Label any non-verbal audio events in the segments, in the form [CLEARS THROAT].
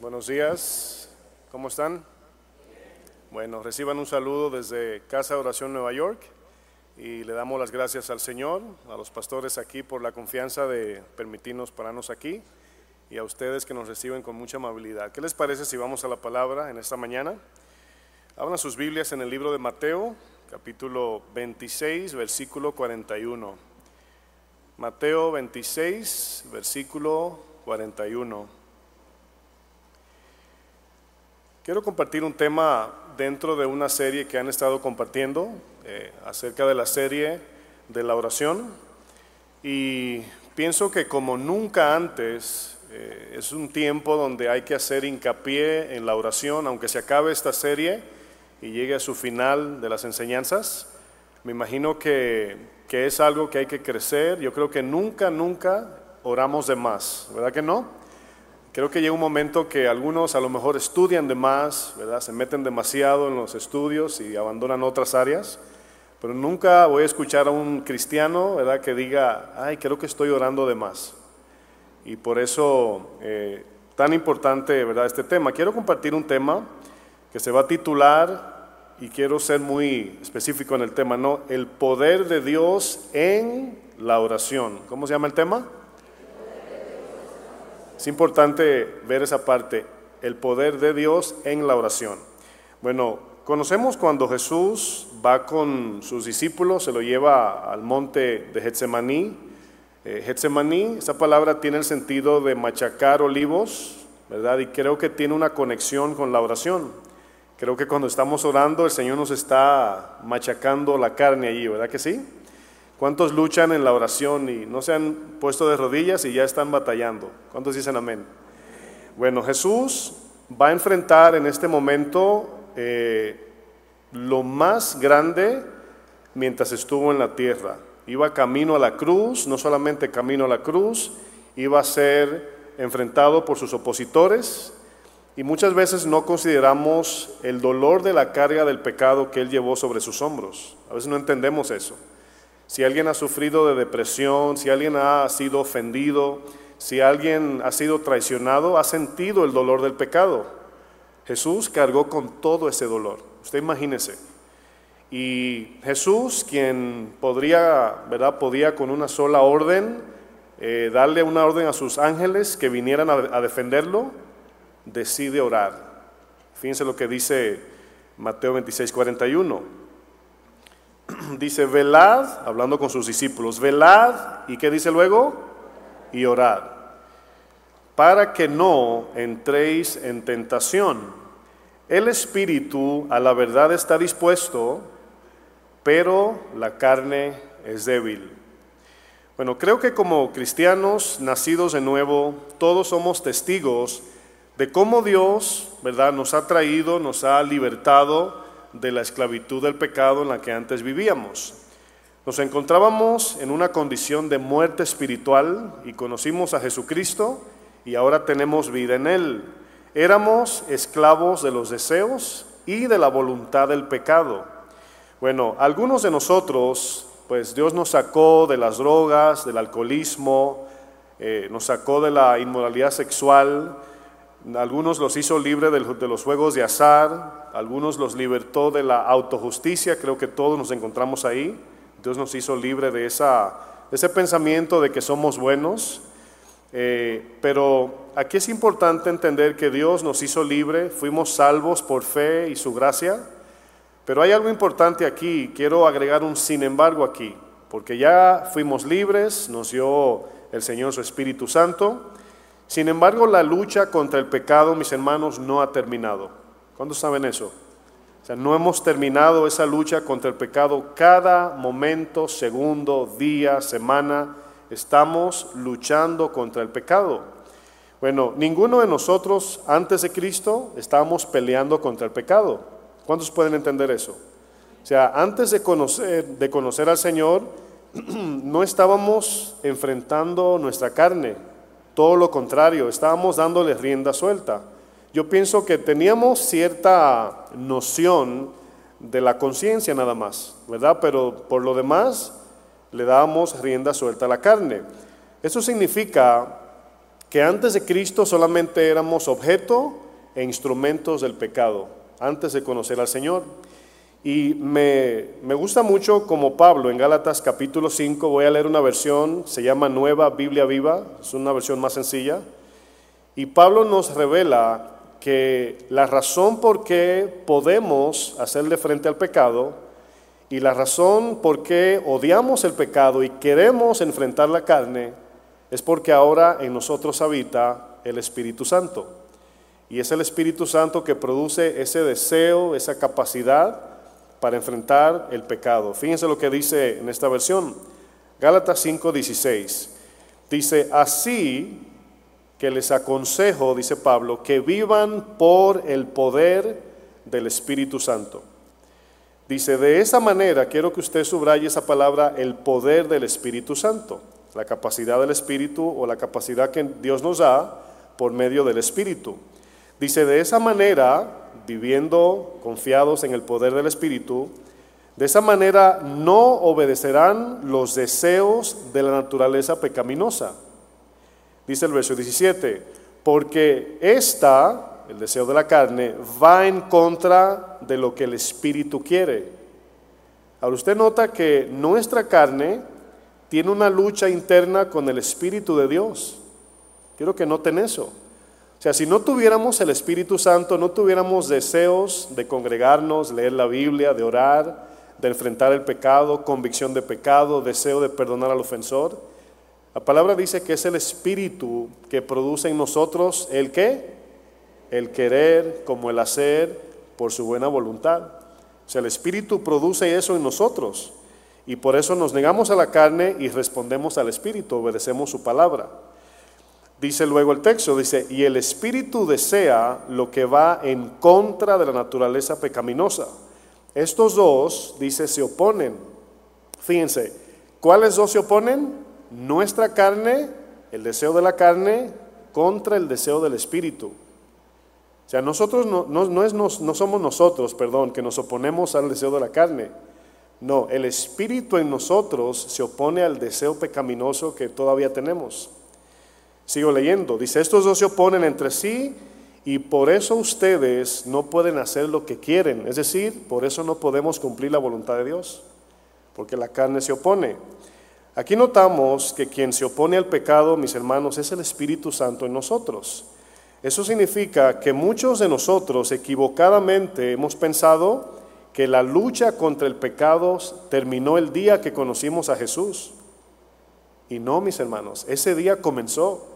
buenos días, ¿cómo están? Bueno, reciban un saludo desde Casa Oración Nueva York y le damos las gracias al Señor, a los pastores aquí por la confianza de permitirnos pararnos aquí y a ustedes que nos reciben con mucha amabilidad. ¿Qué les parece si vamos a la palabra en esta mañana? Abran sus Biblias en el libro de Mateo, capítulo 26, versículo 41. Mateo 26, versículo 41. Quiero compartir un tema dentro de una serie que han estado compartiendo eh, acerca de la serie de la oración y pienso que como nunca antes eh, es un tiempo donde hay que hacer hincapié en la oración, aunque se acabe esta serie y llegue a su final de las enseñanzas. Me imagino que, que es algo que hay que crecer. Yo creo que nunca, nunca oramos de más, ¿verdad que no? Creo que llega un momento que algunos a lo mejor estudian de más, ¿verdad? Se meten demasiado en los estudios y abandonan otras áreas, pero nunca voy a escuchar a un cristiano, ¿verdad? Que diga, ay, creo que estoy orando de más. Y por eso, eh, tan importante, ¿verdad? Este tema. Quiero compartir un tema que se va a titular, y quiero ser muy específico en el tema, ¿no? El poder de Dios en la oración. ¿Cómo se llama el tema? Es importante ver esa parte, el poder de Dios en la oración. Bueno, conocemos cuando Jesús va con sus discípulos, se lo lleva al monte de Getsemaní. Eh, Getsemaní, esa palabra tiene el sentido de machacar olivos, ¿verdad? Y creo que tiene una conexión con la oración. Creo que cuando estamos orando el Señor nos está machacando la carne allí, ¿verdad que sí? ¿Cuántos luchan en la oración y no se han puesto de rodillas y ya están batallando? ¿Cuántos dicen amén? Bueno, Jesús va a enfrentar en este momento eh, lo más grande mientras estuvo en la tierra. Iba camino a la cruz, no solamente camino a la cruz, iba a ser enfrentado por sus opositores y muchas veces no consideramos el dolor de la carga del pecado que él llevó sobre sus hombros. A veces no entendemos eso si alguien ha sufrido de depresión, si alguien ha sido ofendido, si alguien ha sido traicionado, ha sentido el dolor del pecado. Jesús cargó con todo ese dolor. Usted imagínese. Y Jesús, quien podría, ¿verdad? Podía con una sola orden eh, darle una orden a sus ángeles que vinieran a, a defenderlo, decide orar. Fíjense lo que dice Mateo 26, 41. [CLEARS THROAT] dice, velad, hablando con sus discípulos, velad, ¿y qué dice luego? Y orad, para que no entréis en tentación. El espíritu a la verdad está dispuesto, pero la carne es débil. Bueno, creo que como cristianos nacidos de nuevo, todos somos testigos de cómo Dios, ¿verdad?, nos ha traído, nos ha libertado de la esclavitud del pecado en la que antes vivíamos. Nos encontrábamos en una condición de muerte espiritual y conocimos a Jesucristo y ahora tenemos vida en Él. Éramos esclavos de los deseos y de la voluntad del pecado. Bueno, algunos de nosotros, pues Dios nos sacó de las drogas, del alcoholismo, eh, nos sacó de la inmoralidad sexual, algunos los hizo libre de los juegos de azar, algunos los libertó de la autojusticia, creo que todos nos encontramos ahí. Dios nos hizo libre de, esa, ese pensamiento de que somos buenos. Eh, pero aquí es importante entender que Dios nos hizo libre, fuimos salvos por fe y su gracia. Pero hay algo importante aquí, quiero agregar un sin embargo aquí, porque ya fuimos libres, nos dio el Señor su Espíritu Santo. Sin embargo, la lucha contra el pecado, mis hermanos, no ha terminado. ¿Cuántos saben eso? O sea, no hemos terminado esa lucha contra el pecado. Cada momento, segundo, día, semana, estamos luchando contra el pecado. Bueno, ninguno de nosotros antes de Cristo estábamos peleando contra el pecado. ¿Cuántos pueden entender eso? O sea, antes de conocer, de conocer al Señor, [CLEARS THROAT] no estábamos enfrentando nuestra carne, todo lo contrario, estábamos dándole rienda suelta. Yo pienso que teníamos cierta noción de la conciencia nada más, ¿verdad? Pero por lo demás le dábamos rienda suelta a la carne. Eso significa que antes de Cristo solamente éramos objeto e instrumentos del pecado, antes de conocer al Señor. Y me, me, gusta mucho como Pablo en Gálatas capítulo 5, voy a leer una versión, se llama Nueva Biblia Viva, es una versión más sencilla. Y Pablo nos revela que la razón por qué podemos hacerle frente al pecado y la razón por qué odiamos el pecado y queremos enfrentar la carne es porque ahora en nosotros habita el Espíritu Santo. Y es el Espíritu Santo que produce ese deseo, esa capacidad para enfrentar el pecado. Fíjense lo que dice en esta versión, Gálatas 5:16. Dice, así que les aconsejo, dice Pablo, que vivan por el poder del Espíritu Santo. Dice, de esa manera, quiero que usted subraye esa palabra, el poder del Espíritu Santo, la capacidad del Espíritu o la capacidad que Dios nos da por medio del Espíritu. Dice, de esa manera, viviendo confiados en el poder del Espíritu, de esa manera no obedecerán los deseos de la naturaleza pecaminosa. Dice el verso 17, porque esta, el deseo de la carne, va en contra de lo que el Espíritu quiere. Ahora usted nota que nuestra carne tiene una lucha interna con el Espíritu de Dios. Quiero que noten eso. Sea, si no tuviéramos el Espíritu Santo, no tuviéramos deseos de congregarnos, leer la Biblia, de orar, de enfrentar el pecado, convicción de pecado, deseo de perdonar al ofensor, la palabra dice que es el Espíritu que produce en nosotros el qué? El querer como el hacer por su buena voluntad. O sea, el Espíritu produce eso en nosotros. Y por eso nos negamos a la carne y respondemos al Espíritu, obedecemos su palabra. Dice luego el texto, dice, y el espíritu desea lo que va en contra de la naturaleza pecaminosa. Estos dos, dice, se oponen. Fíjense, ¿cuáles dos se oponen? Nuestra carne, el deseo de la carne, contra el deseo del espíritu. O sea, nosotros no, no, es, no somos nosotros, perdón, que nos oponemos al deseo de la carne. No, el espíritu en nosotros se opone al deseo pecaminoso que todavía tenemos. Sigo leyendo. Dice, estos dos se oponen entre sí y por eso ustedes no pueden hacer lo que quieren. Es decir, por eso no podemos cumplir la voluntad de Dios, porque la carne se opone. Aquí notamos que quien se opone al pecado, mis hermanos, es el Espíritu Santo en nosotros. Eso significa que muchos de nosotros equivocadamente hemos pensado que la lucha contra el pecado terminó el día que conocimos a Jesús. Y no, mis hermanos, ese día comenzó.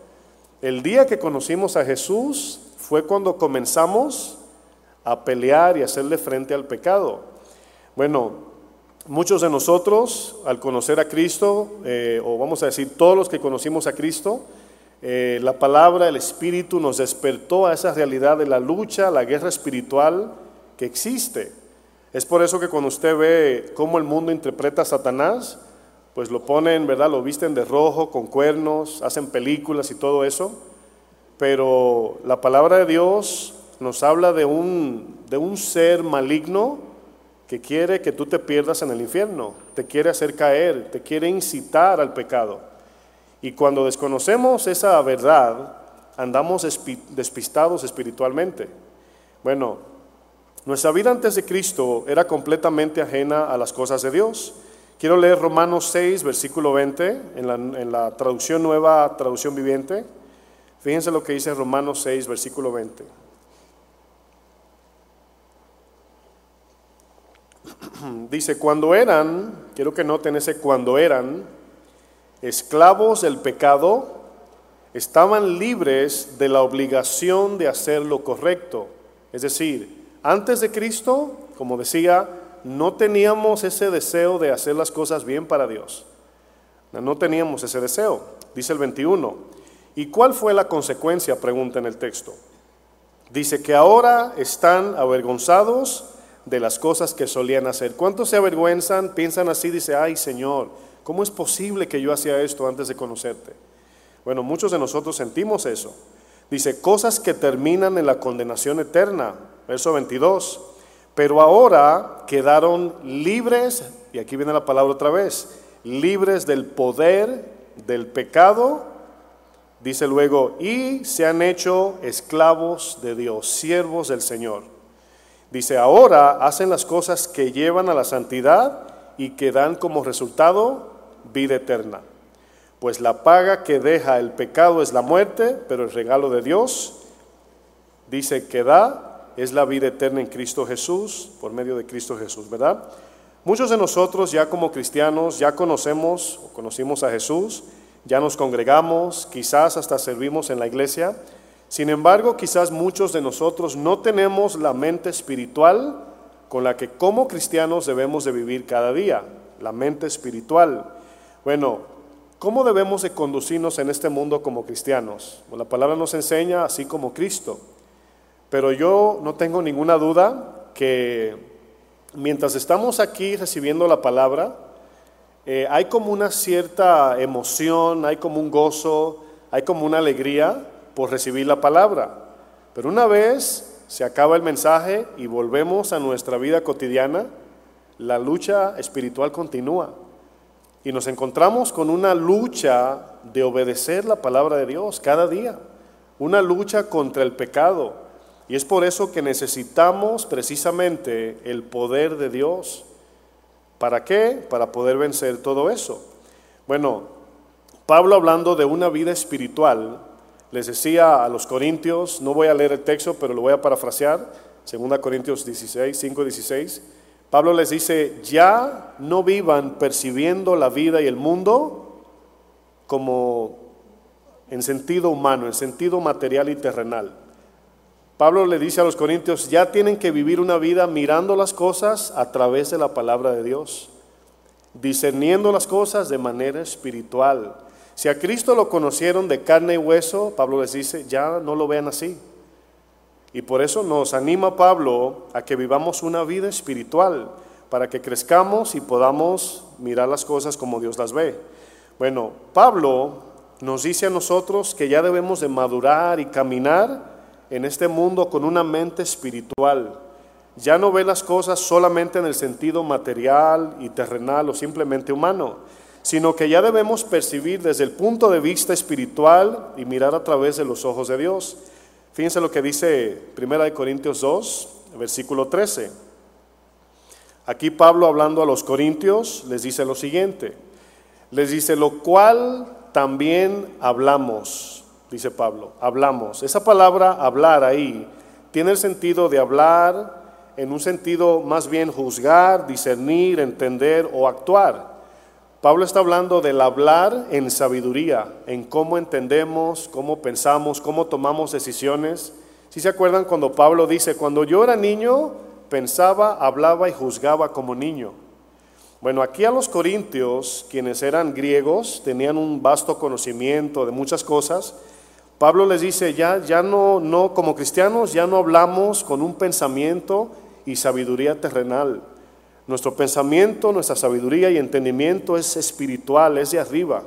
El día que conocimos a Jesús fue cuando comenzamos a pelear y hacerle frente al pecado. Bueno, muchos de nosotros al conocer a Cristo, eh, o vamos a decir todos los que conocimos a Cristo, eh, la palabra, el Espíritu nos despertó a esa realidad de la lucha, la guerra espiritual que existe. Es por eso que cuando usted ve cómo el mundo interpreta a Satanás, pues lo ponen, ¿verdad? Lo visten de rojo, con cuernos, hacen películas y todo eso. Pero la palabra de Dios nos habla de un, de un ser maligno que quiere que tú te pierdas en el infierno, te quiere hacer caer, te quiere incitar al pecado. Y cuando desconocemos esa verdad, andamos despistados espiritualmente. Bueno, nuestra vida antes de Cristo era completamente ajena a las cosas de Dios. Quiero leer Romanos 6, versículo 20, en la, en la, traducción nueva, traducción viviente. Fíjense lo que dice Romanos 6, versículo 20. [CLEARS THROAT] Dice, cuando eran, quiero que noten ese cuando eran, esclavos del pecado, estaban libres de la obligación de hacer lo correcto. Es decir, antes de Cristo, como decía, no teníamos ese deseo de hacer las cosas bien para Dios. No teníamos ese deseo, dice el 21. ¿Y cuál fue la consecuencia? Pregunta en el texto. Dice que ahora están avergonzados de las cosas que solían hacer. ¿Cuántos se avergüenzan? Piensan así, dice, ay Señor, ¿cómo es posible que yo hacía esto antes de conocerte? Bueno, muchos de nosotros sentimos eso. Dice, cosas que terminan en la condenación eterna. Verso 22. Pero ahora quedaron libres, y aquí viene la palabra otra vez, libres del poder del pecado Dice luego, y se han hecho esclavos de Dios, siervos del Señor. Dice, ahora hacen las cosas que llevan a la santidad y que dan como resultado vida eterna. Pues la paga que deja el pecado es la muerte, pero el regalo de Dios, dice que da, es la vida eterna en Cristo Jesús, por medio de Cristo Jesús, ¿verdad? Muchos de nosotros ya como cristianos ya conocemos o conocimos a Jesús, ya nos congregamos, quizás hasta servimos en la iglesia. Sin embargo, quizás muchos de nosotros no tenemos la mente espiritual con la que como cristianos debemos de vivir cada día, la mente espiritual. Bueno, ¿cómo debemos de conducirnos en este mundo como cristianos? la palabra nos enseña así como Cristo. Pero yo no tengo ninguna duda que mientras estamos aquí recibiendo la palabra, eh, hay como una cierta emoción, hay como un gozo, hay como una alegría por recibir la palabra. Pero una vez se acaba el mensaje y volvemos a nuestra vida cotidiana, la lucha espiritual continúa. Y nos encontramos con una lucha de obedecer la palabra de Dios cada día, una lucha contra el pecado. Y es por eso que necesitamos precisamente el poder de Dios. ¿Para qué? Para poder vencer todo eso. Bueno, Pablo hablando de una vida espiritual, les decía a los corintios, no voy a leer el texto, pero lo voy a parafrasear, 2 Corintios 16, 5, 16, Pablo les dice, ya no vivan percibiendo la vida y el mundo como en sentido humano, en sentido material y terrenal. Pablo le dice a los corintios, ya tienen que vivir una vida mirando las cosas a través de la palabra de Dios, discerniendo las cosas de manera espiritual. Si a Cristo lo conocieron de carne y hueso, Pablo les dice, ya no lo vean así. Y por eso nos anima Pablo a que vivamos una vida espiritual, para que crezcamos y podamos mirar las cosas como Dios las ve. Bueno, Pablo nos dice a nosotros que ya debemos de madurar y caminar en este mundo con una mente espiritual. Ya no ve las cosas solamente en el sentido material y terrenal o simplemente humano, sino que ya debemos percibir desde el punto de vista espiritual y mirar a través de los ojos de Dios. Fíjense lo que dice 1 Corintios 2, versículo 13. Aquí Pablo hablando a los corintios les dice lo siguiente. Les dice, lo cual también hablamos dice Pablo, hablamos. Esa palabra hablar ahí tiene el sentido de hablar en un sentido más bien juzgar, discernir, entender o actuar. Pablo está hablando del hablar en sabiduría, en cómo entendemos, cómo pensamos, cómo tomamos decisiones. Si se acuerdan cuando Pablo dice, cuando yo era niño, pensaba, hablaba y juzgaba como niño. Bueno, aquí a los corintios, quienes eran griegos, tenían un vasto conocimiento de muchas cosas, Pablo les dice, ya, ya no, no, como cristianos ya no hablamos con un pensamiento y sabiduría terrenal. Nuestro pensamiento, nuestra sabiduría y entendimiento es espiritual, es de arriba.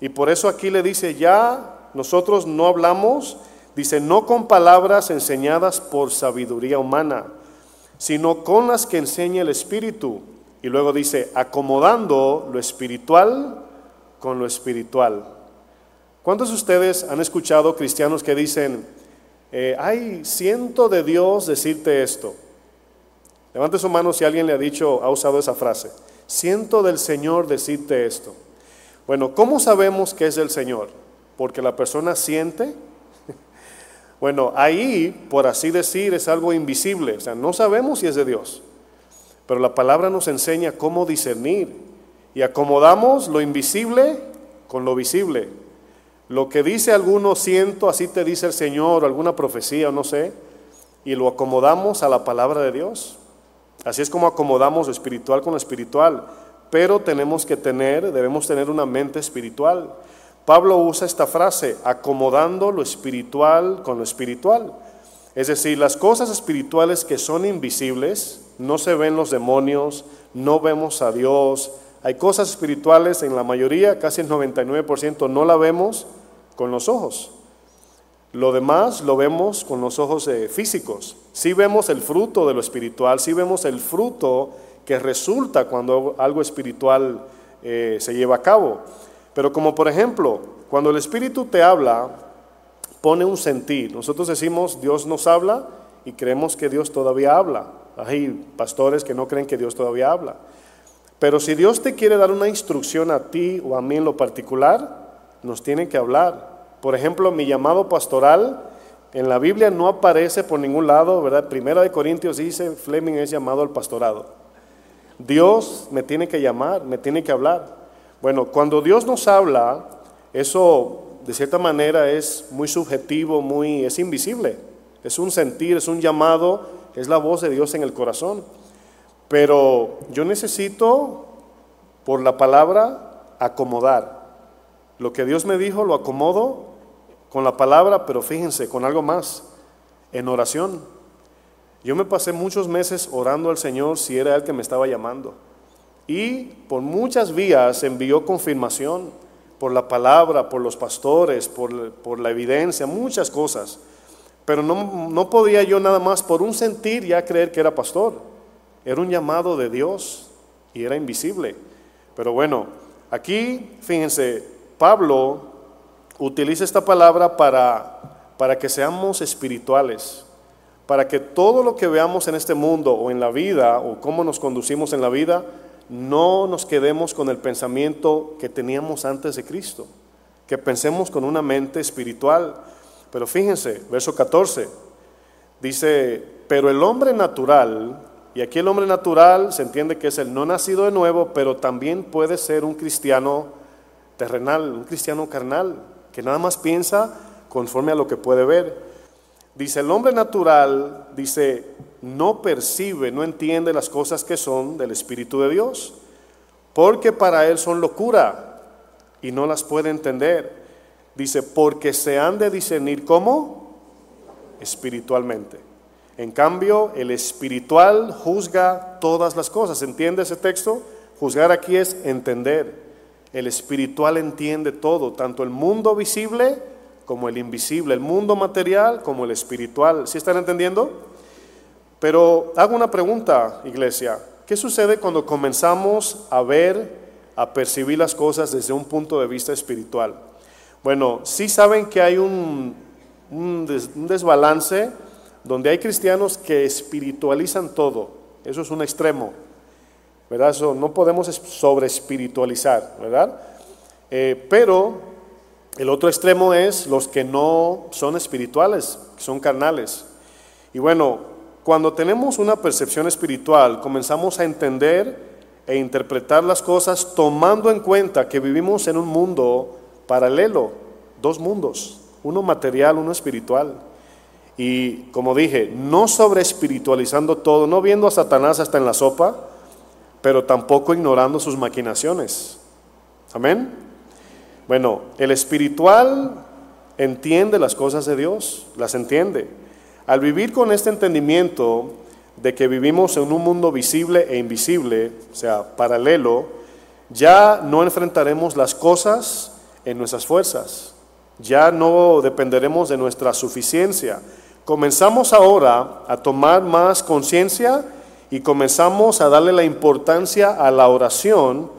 Y por eso aquí le dice, ya nosotros no hablamos, dice, no con palabras enseñadas por sabiduría humana, sino con las que enseña el Espíritu. Y luego dice, acomodando lo espiritual con lo espiritual. ¿Cuántos de ustedes han escuchado cristianos que dicen, eh, ay, siento de Dios decirte esto? Levante su mano si alguien le ha dicho, ha usado esa frase. Siento del Señor decirte esto. Bueno, ¿cómo sabemos que es del Señor? Porque la persona siente. [LAUGHS] bueno, ahí, por así decir, es algo invisible. O sea, no sabemos si es de Dios. Pero la palabra nos enseña cómo discernir. Y acomodamos lo invisible con lo visible. Lo que dice alguno siento, así te dice el Señor, o alguna profecía, o no sé, y lo acomodamos a la palabra de Dios. Así es como acomodamos lo espiritual con lo espiritual, pero tenemos que tener, debemos tener una mente espiritual. Pablo usa esta frase, acomodando lo espiritual con lo espiritual. Es decir, las cosas espirituales que son invisibles, no se ven los demonios, no vemos a Dios. Hay cosas espirituales en la mayoría, casi el 99% no la vemos, con los ojos. Lo demás lo vemos con los ojos eh, físicos. Si vemos el fruto de lo espiritual, si vemos el fruto que resulta cuando algo espiritual eh, se lleva a cabo. Pero como por ejemplo, cuando el Espíritu te habla, pone un sentir. Nosotros decimos Dios nos habla y creemos que Dios todavía habla. Hay pastores que no creen que Dios todavía habla. Pero si Dios te quiere dar una instrucción a ti o a mí en lo particular, nos tiene que hablar. Por ejemplo, mi llamado pastoral en la Biblia no aparece por ningún lado, ¿verdad? Primera de Corintios dice, Fleming es llamado al pastorado. Dios me tiene que llamar, me tiene que hablar. Bueno, cuando Dios nos habla, eso de cierta manera es muy subjetivo, muy es invisible. Es un sentir, es un llamado, es la voz de Dios en el corazón. Pero yo necesito por la palabra acomodar. Lo que Dios me dijo lo acomodo con la palabra, pero fíjense, con algo más, en oración. Yo me pasé muchos meses orando al Señor si era Él que me estaba llamando. Y por muchas vías envió confirmación por la palabra, por los pastores, por, la evidencia, muchas cosas. Pero no, no podía yo nada más por un sentir ya creer que era pastor. Era un llamado de Dios y era invisible. Pero bueno, aquí, fíjense, Pablo utiliza esta palabra para, para que seamos espirituales, para que todo lo que veamos en este mundo o en la vida o cómo nos conducimos en la vida, no nos quedemos con el pensamiento que teníamos antes de Cristo, que pensemos con una mente espiritual. Pero fíjense, verso 14, dice, pero el hombre natural, y aquí el hombre natural se entiende que es el no nacido de nuevo, pero también puede ser un cristiano terrenal, un cristiano carnal, que nada más piensa conforme a lo que puede ver. Dice, el hombre natural, dice, no percibe, no entiende las cosas que son del Espíritu de Dios, porque para él son locura y no las puede entender. Dice, porque se han de discernir como espiritualmente. En cambio, el espiritual juzga todas las cosas. ¿Entiende ese texto? Juzgar aquí es entender. El espiritual entiende todo, tanto el mundo visible como el invisible, el mundo material como el espiritual. ¿Sí están entendiendo? Pero hago una pregunta, iglesia. ¿Qué sucede cuando comenzamos a ver, a percibir las cosas desde un punto de vista espiritual? Bueno, sí saben que hay un, un, desbalance donde hay cristianos que espiritualizan todo. Eso es un extremo, ¿verdad? Eso no podemos sobre espiritualizar, ¿verdad? Eh, pero el otro extremo es los que no son espirituales, son carnales. Y bueno, cuando tenemos una percepción espiritual, comenzamos a entender e interpretar las cosas tomando en cuenta que vivimos en un mundo paralelo, dos mundos, uno material, uno espiritual. Y como dije, no sobre espiritualizando todo, no viendo a Satanás hasta en la sopa, pero tampoco ignorando sus maquinaciones. Amén. Bueno, el espiritual entiende las cosas de Dios, las entiende. Al vivir con este entendimiento de que vivimos en un mundo visible e invisible, o sea, paralelo, ya no enfrentaremos las cosas en nuestras fuerzas, ya no dependeremos de nuestra suficiencia. Comenzamos ahora a tomar más conciencia y comenzamos a darle la importancia a la oración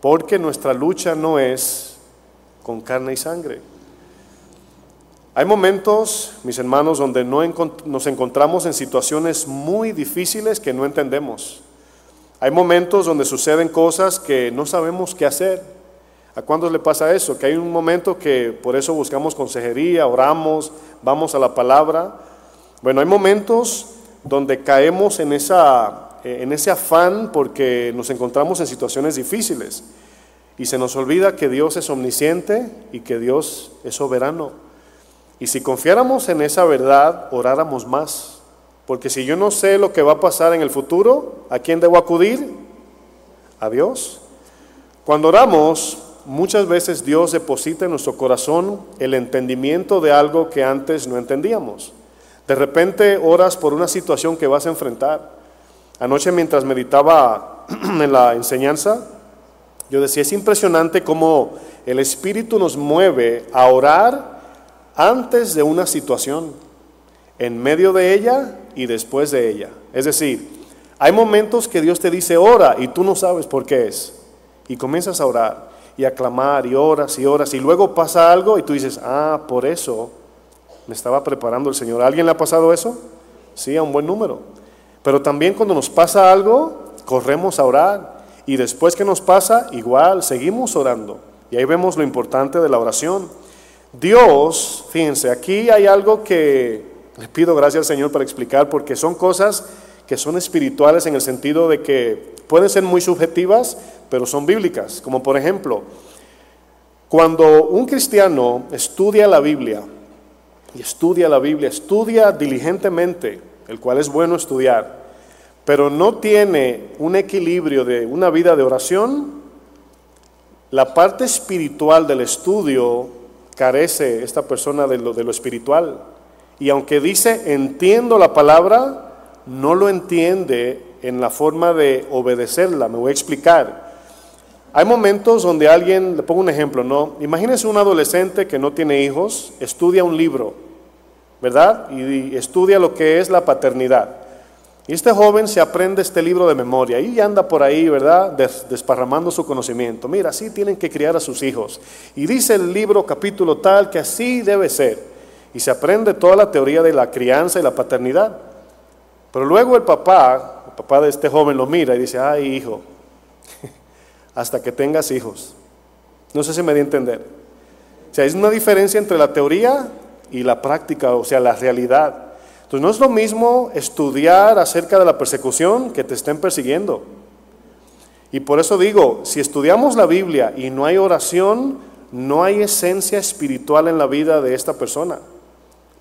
porque nuestra lucha no es con carne y sangre. Hay momentos, mis hermanos, donde no nos encontramos en situaciones muy difíciles que no entendemos. Hay momentos donde suceden cosas que no sabemos qué hacer. ¿A cuándo le pasa eso? Que hay un momento que por eso buscamos consejería, oramos, vamos a la palabra. Bueno, hay momentos donde caemos en, esa, en ese afán porque nos encontramos en situaciones difíciles. Y se nos olvida que Dios es omnisciente y que Dios es soberano. Y si confiáramos en esa verdad, oráramos más. Porque si yo no sé lo que va a pasar en el futuro, ¿a quién debo acudir? A Dios. Cuando oramos, muchas veces Dios deposita en nuestro corazón el entendimiento de algo que antes no entendíamos. De repente oras por una situación que vas a enfrentar. Anoche mientras meditaba [CLEARS THROAT] en la enseñanza, yo decía, es impresionante cómo el Espíritu nos mueve a orar antes de una situación, en medio de ella y después de ella. Es decir, hay momentos que Dios te dice, ora, y tú no sabes por qué es. Y comienzas a orar. y a clamar y horas y horas y luego pasa algo y tú dices, ah, por eso me estaba preparando el Señor. ¿A alguien le ha pasado eso? Sí, a un buen número. Pero también cuando nos pasa algo, corremos a orar y después que nos pasa, igual, seguimos orando. Y ahí vemos lo importante de la oración. Dios, fíjense, aquí hay algo que le pido gracias al Señor para explicar porque son cosas que son espirituales en el sentido de que pueden ser muy subjetivas, pero son bíblicas. Como por ejemplo, cuando un cristiano estudia la Biblia, y estudia la Biblia, estudia diligentemente, el cual es bueno estudiar, pero no tiene un equilibrio de una vida de oración, la parte espiritual del estudio carece esta persona de lo, de lo espiritual. Y aunque dice entiendo la palabra, no lo entiende en la forma de obedecerla. Me voy a explicar. Hay momentos donde alguien, le pongo un ejemplo, ¿no? Imagínense un adolescente que no tiene hijos, estudia un libro, ¿verdad? Y, estudia lo que es la paternidad. Y este joven se aprende este libro de memoria y anda por ahí, ¿verdad? desparramando su conocimiento. Mira, así tienen que criar a sus hijos. Y dice el libro capítulo tal que así debe ser. Y se aprende toda la teoría de la crianza y la paternidad. Pero luego el papá, el papá de este joven lo mira y dice, ay hijo, hasta que tengas hijos. No sé si me di a entender. O sea, es una diferencia entre la teoría y la práctica, o sea, la realidad. Entonces no es lo mismo estudiar acerca de la persecución que te estén persiguiendo. Y por eso digo, si estudiamos la Biblia y no hay oración, no hay esencia espiritual en la vida de esta persona,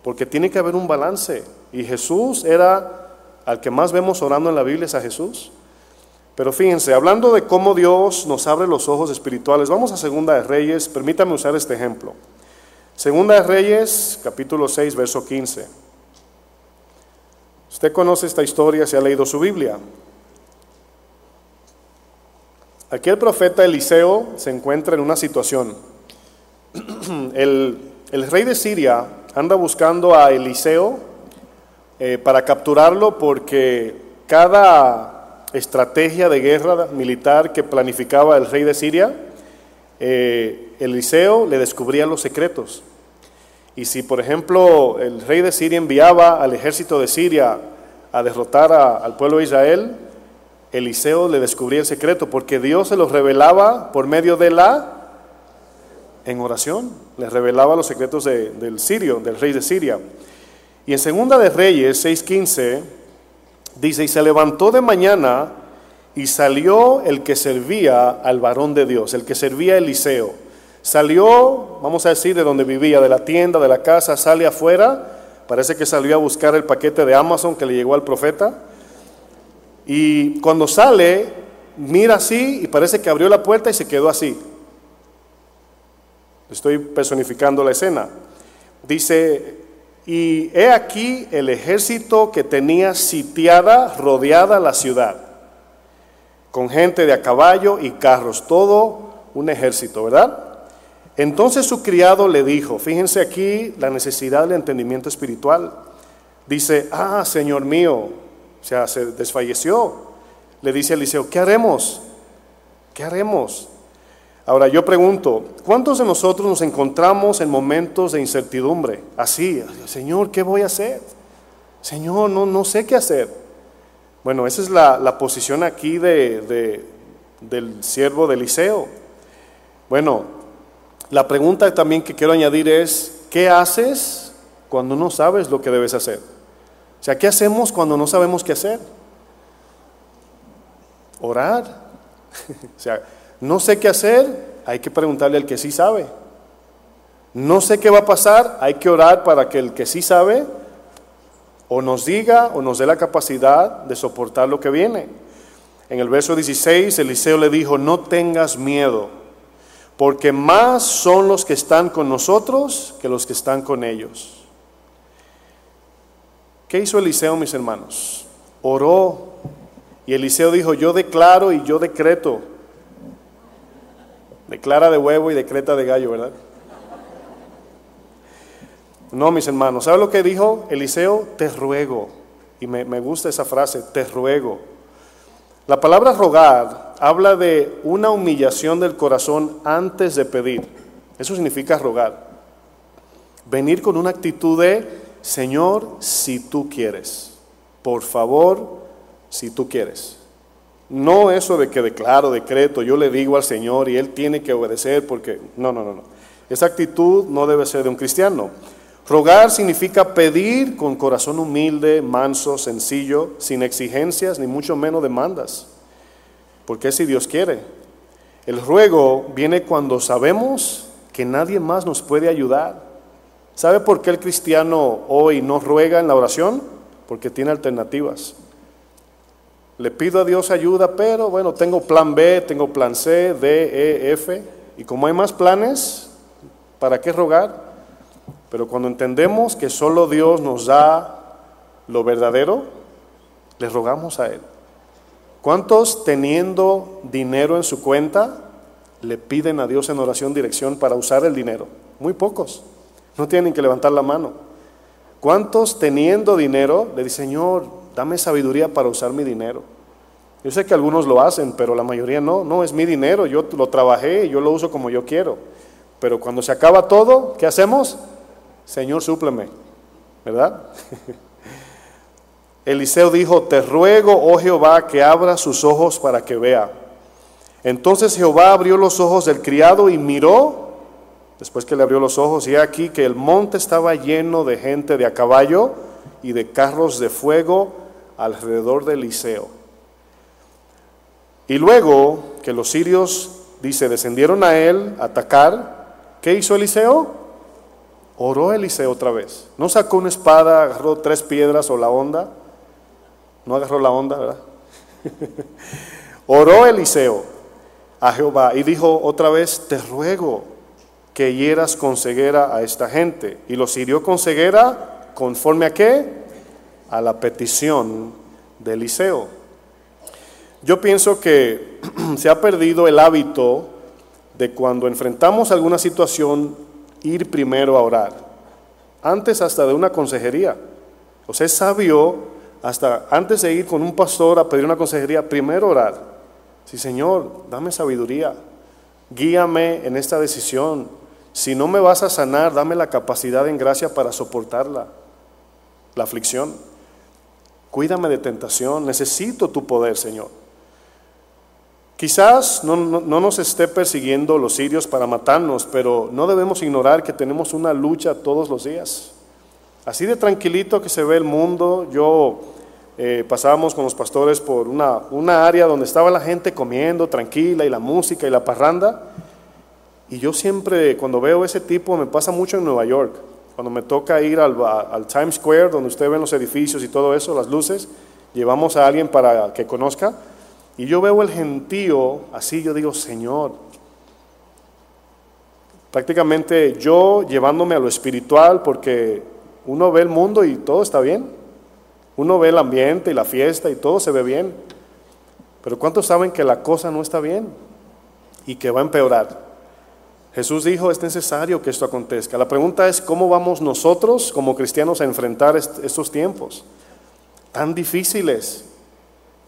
porque tiene que haber un balance. Y Jesús era al que más vemos orando en la Biblia es a Jesús. Pero fíjense, hablando de cómo Dios nos abre los ojos espirituales, vamos a Segunda de Reyes, permítame usar este ejemplo. Segunda de Reyes, capítulo 6, verso 15. Usted conoce esta historia si ha leído su Biblia. Aquí el profeta Eliseo se encuentra en una situación. [CLEARS THROAT] El, rey de Siria anda buscando a Eliseo eh, para capturarlo porque cada estrategia de guerra militar que planificaba el rey de Siria, eh, Eliseo le descubría los secretos. Y si, por ejemplo, el rey de Siria enviaba al ejército de Siria a derrotar al pueblo de Israel, Eliseo le descubría el secreto, porque Dios se los revelaba por medio de la en oración, le revelaba los secretos del sirio, del rey de Siria. Y en Segunda de Reyes 6:15 dice, y se levantó de mañana y salió el que servía al varón de Dios, el que servía a Eliseo. Salió, vamos a decir, de donde vivía, de la tienda, de la casa, sale afuera. Parece que salió a buscar el paquete de Amazon que le llegó al profeta. Y cuando sale, mira así y parece que abrió la puerta y se quedó así. Estoy personificando la escena. Dice, y he aquí el ejército que tenía sitiada, rodeada la ciudad, con gente de a caballo y carros, todo un ejército, ¿verdad? Entonces su criado le dijo, fíjense aquí la necesidad del entendimiento espiritual. Dice, ah, Señor mío, o sea, se desfalleció. Le dice a Eliseo, ¿qué haremos? ¿Qué haremos? Ahora yo pregunto, ¿cuántos de nosotros nos encontramos en momentos de incertidumbre? Así, Señor, ¿qué voy a hacer? Señor, no, no sé qué hacer. Bueno, esa es la, posición aquí de, del siervo de Eliseo. Bueno, la pregunta también que quiero añadir es, ¿qué haces cuando no sabes lo que debes hacer? O sea, ¿qué hacemos cuando no sabemos qué hacer? Orar. [LAUGHS] o sea, no sé qué hacer, hay que preguntarle al que sí sabe. No sé qué va a pasar, hay que orar para que el que sí sabe o nos diga o nos dé la capacidad de soportar lo que viene. En el verso 16, Eliseo le dijo, no tengas miedo, porque más son los que están con nosotros que los que están con ellos. ¿Qué hizo Eliseo, mis hermanos? Oró. Y Eliseo dijo, yo declaro y yo decreto Declara de huevo y decreta de gallo, ¿verdad? No, mis hermanos, ¿sabe lo que dijo Eliseo? Te ruego. Y me, gusta esa frase, te ruego. La palabra rogar habla de una humillación del corazón antes de pedir. Eso significa rogar. Venir con una actitud de, Señor, si tú quieres. Por favor, si tú quieres. No eso de que declaro, decreto, yo le digo al Señor y Él tiene que obedecer porque... No, no, no, no. Esa actitud no debe ser de un cristiano. Rogar significa pedir con corazón humilde, manso, sencillo, sin exigencias ni mucho menos demandas. Porque si Dios quiere. El ruego viene cuando sabemos que nadie más nos puede ayudar. ¿Sabe por qué el cristiano hoy no ruega en la oración? Porque tiene alternativas. Le pido a Dios ayuda, pero bueno, tengo plan B, tengo plan C, D, E, F. Y como hay más planes, ¿para qué rogar? Pero cuando entendemos que solo Dios nos da lo verdadero, le rogamos a Él. ¿Cuántos teniendo dinero en su cuenta le piden a Dios en oración dirección para usar el dinero? Muy pocos. No tienen que levantar la mano. ¿Cuántos teniendo dinero le dicen, Señor, dame sabiduría para usar mi dinero? Yo sé que algunos lo hacen, pero la mayoría no. No, es mi dinero, yo lo trabajé yo lo uso como yo quiero. Pero cuando se acaba todo, ¿qué hacemos? Señor, súpleme, ¿verdad? [LAUGHS] Eliseo dijo, te ruego, oh Jehová, que abra sus ojos para que vea. Entonces Jehová abrió los ojos del criado y miró, después que le abrió los ojos, y aquí que el monte estaba lleno de gente de a caballo y de carros de fuego alrededor de Eliseo. Y luego que los sirios, dice, descendieron a él a atacar, ¿qué hizo Eliseo? Oró Eliseo otra vez. No sacó una espada, agarró tres piedras o la onda. No agarró la onda, ¿verdad? [LAUGHS] Oró Eliseo a Jehová y dijo otra vez, te ruego que hieras con ceguera a esta gente. Y los hirió con ceguera conforme a qué? A la petición de Eliseo. Yo pienso que [CLEARS THROAT] se ha perdido el hábito de cuando enfrentamos alguna situación ir primero a orar. Antes hasta de una consejería. O sea, es sabio hasta antes de ir con un pastor a pedir una consejería, primero orar. Sí, Señor, dame sabiduría. Guíame en esta decisión. Si no me vas a sanar, dame la capacidad en gracia para soportarla, la aflicción. Cuídame de tentación. Necesito tu poder, Señor. Quizás no, nos esté persiguiendo los sirios para matarnos, pero no debemos ignorar que tenemos una lucha todos los días. Así de tranquilito que se ve el mundo, yo eh, pasábamos con los pastores por una, una área donde estaba la gente comiendo tranquila y la música y la parranda. Y yo siempre, cuando veo ese tipo, me pasa mucho en Nueva York. Cuando me toca ir al, Times Square, donde usted ve los edificios y todo eso, las luces, llevamos a alguien para que conozca y yo veo el gentío así, yo digo, Señor, prácticamente yo llevándome a lo espiritual porque uno ve el mundo y todo está bien. Uno ve el ambiente y la fiesta y todo se ve bien. Pero ¿cuántos saben que la cosa no está bien y que va a empeorar? Jesús dijo, es necesario que esto acontezca. La pregunta es, ¿cómo vamos nosotros como cristianos a enfrentar estos tiempos tan difíciles?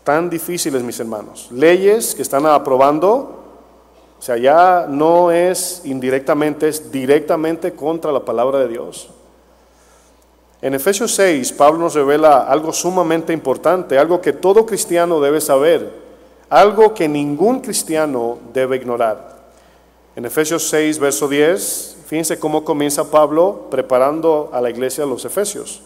tan difíciles, mis hermanos. Leyes que están aprobando, o sea, ya no es indirectamente, es directamente contra la palabra de Dios. En Efesios 6, Pablo nos revela algo sumamente importante, algo que todo cristiano debe saber, algo que ningún cristiano debe ignorar. En Efesios 6, verso 10, fíjense cómo comienza Pablo preparando a la iglesia de los Efesios.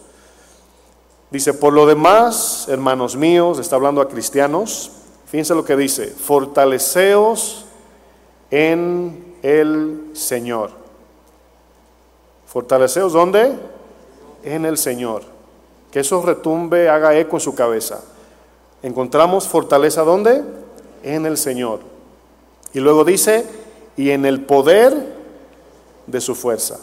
Dice, por lo demás, hermanos míos, está hablando a cristianos, fíjense lo que dice, fortaleceos en el Señor. Fortaleceos ¿dónde? En el Señor. Que eso retumbe, haga eco en su cabeza. Encontramos fortaleza ¿dónde? En el Señor. Y luego dice, y en el poder de su fuerza.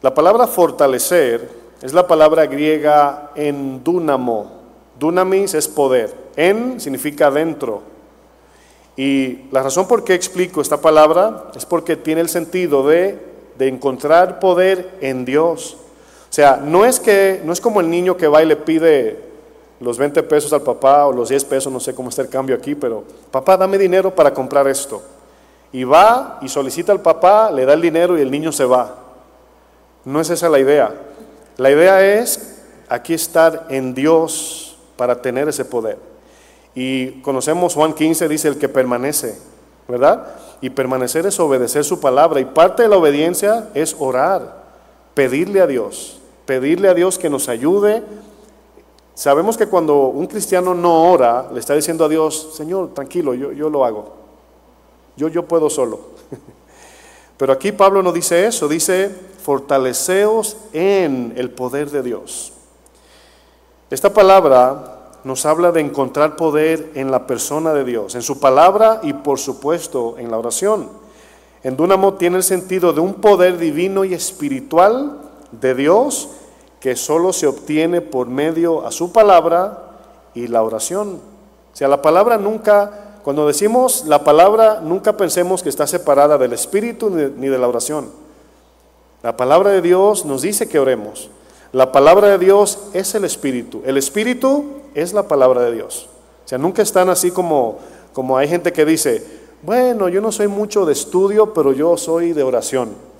La palabra fortalecer es la palabra griega en dunamo. Dunamis es poder. En significa dentro. Y la razón por qué explico esta palabra es porque tiene el sentido de, de encontrar poder en Dios. O sea, no es que no es como el niño que va y le pide los 20 pesos al papá o los 10 pesos, no sé cómo está el cambio aquí, pero papá, dame dinero para comprar esto. Y va y solicita al papá, le da el dinero y el niño se va. No es esa la idea. La idea es aquí estar en Dios para tener ese poder. Y conocemos Juan 15, dice el que permanece, ¿verdad? Y permanecer es obedecer su palabra. Y parte de la obediencia es orar, pedirle a Dios, pedirle a Dios que nos ayude Sabemos que cuando un cristiano no ora, le está diciendo a Dios, Señor, tranquilo, yo, yo lo hago. Yo, yo puedo solo. [LAUGHS] Pero aquí Pablo no dice eso, dice, fortaleceos en el poder de Dios. Esta palabra nos habla de encontrar poder en la persona de Dios, en su palabra y por supuesto en la oración. En Dunamo tiene el sentido de un poder divino y espiritual de Dios que solo se obtiene por medio a su palabra y la oración. O sea, la palabra nunca, cuando decimos la palabra, nunca pensemos que está separada del Espíritu ni de la oración. La palabra de Dios nos dice que oremos. La palabra de Dios es el Espíritu. El Espíritu es la palabra de Dios. O sea, nunca están así como, como hay gente que dice, bueno, yo no soy mucho de estudio, pero yo soy de oración.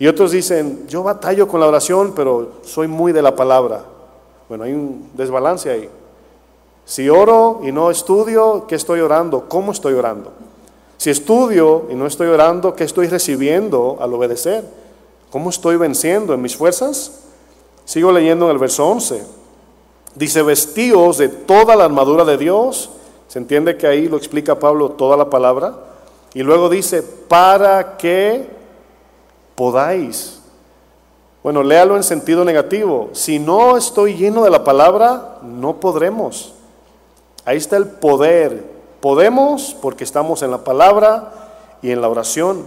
Y otros dicen, yo batallo con la oración, pero soy muy de la palabra. Bueno, hay un desbalance ahí. Si oro y no estudio, ¿qué estoy orando? ¿Cómo estoy orando? Si estudio y no estoy orando, ¿qué estoy recibiendo al obedecer? ¿Cómo estoy venciendo en mis fuerzas? Sigo leyendo en el verso 11. Dice, vestíos de toda la armadura de Dios. Se entiende que ahí lo explica Pablo toda la palabra. Y luego dice, para que podáis. Bueno, léalo en sentido negativo. Si no estoy lleno de la palabra, no podremos. Ahí está el poder. Podemos porque estamos en la palabra y en la oración.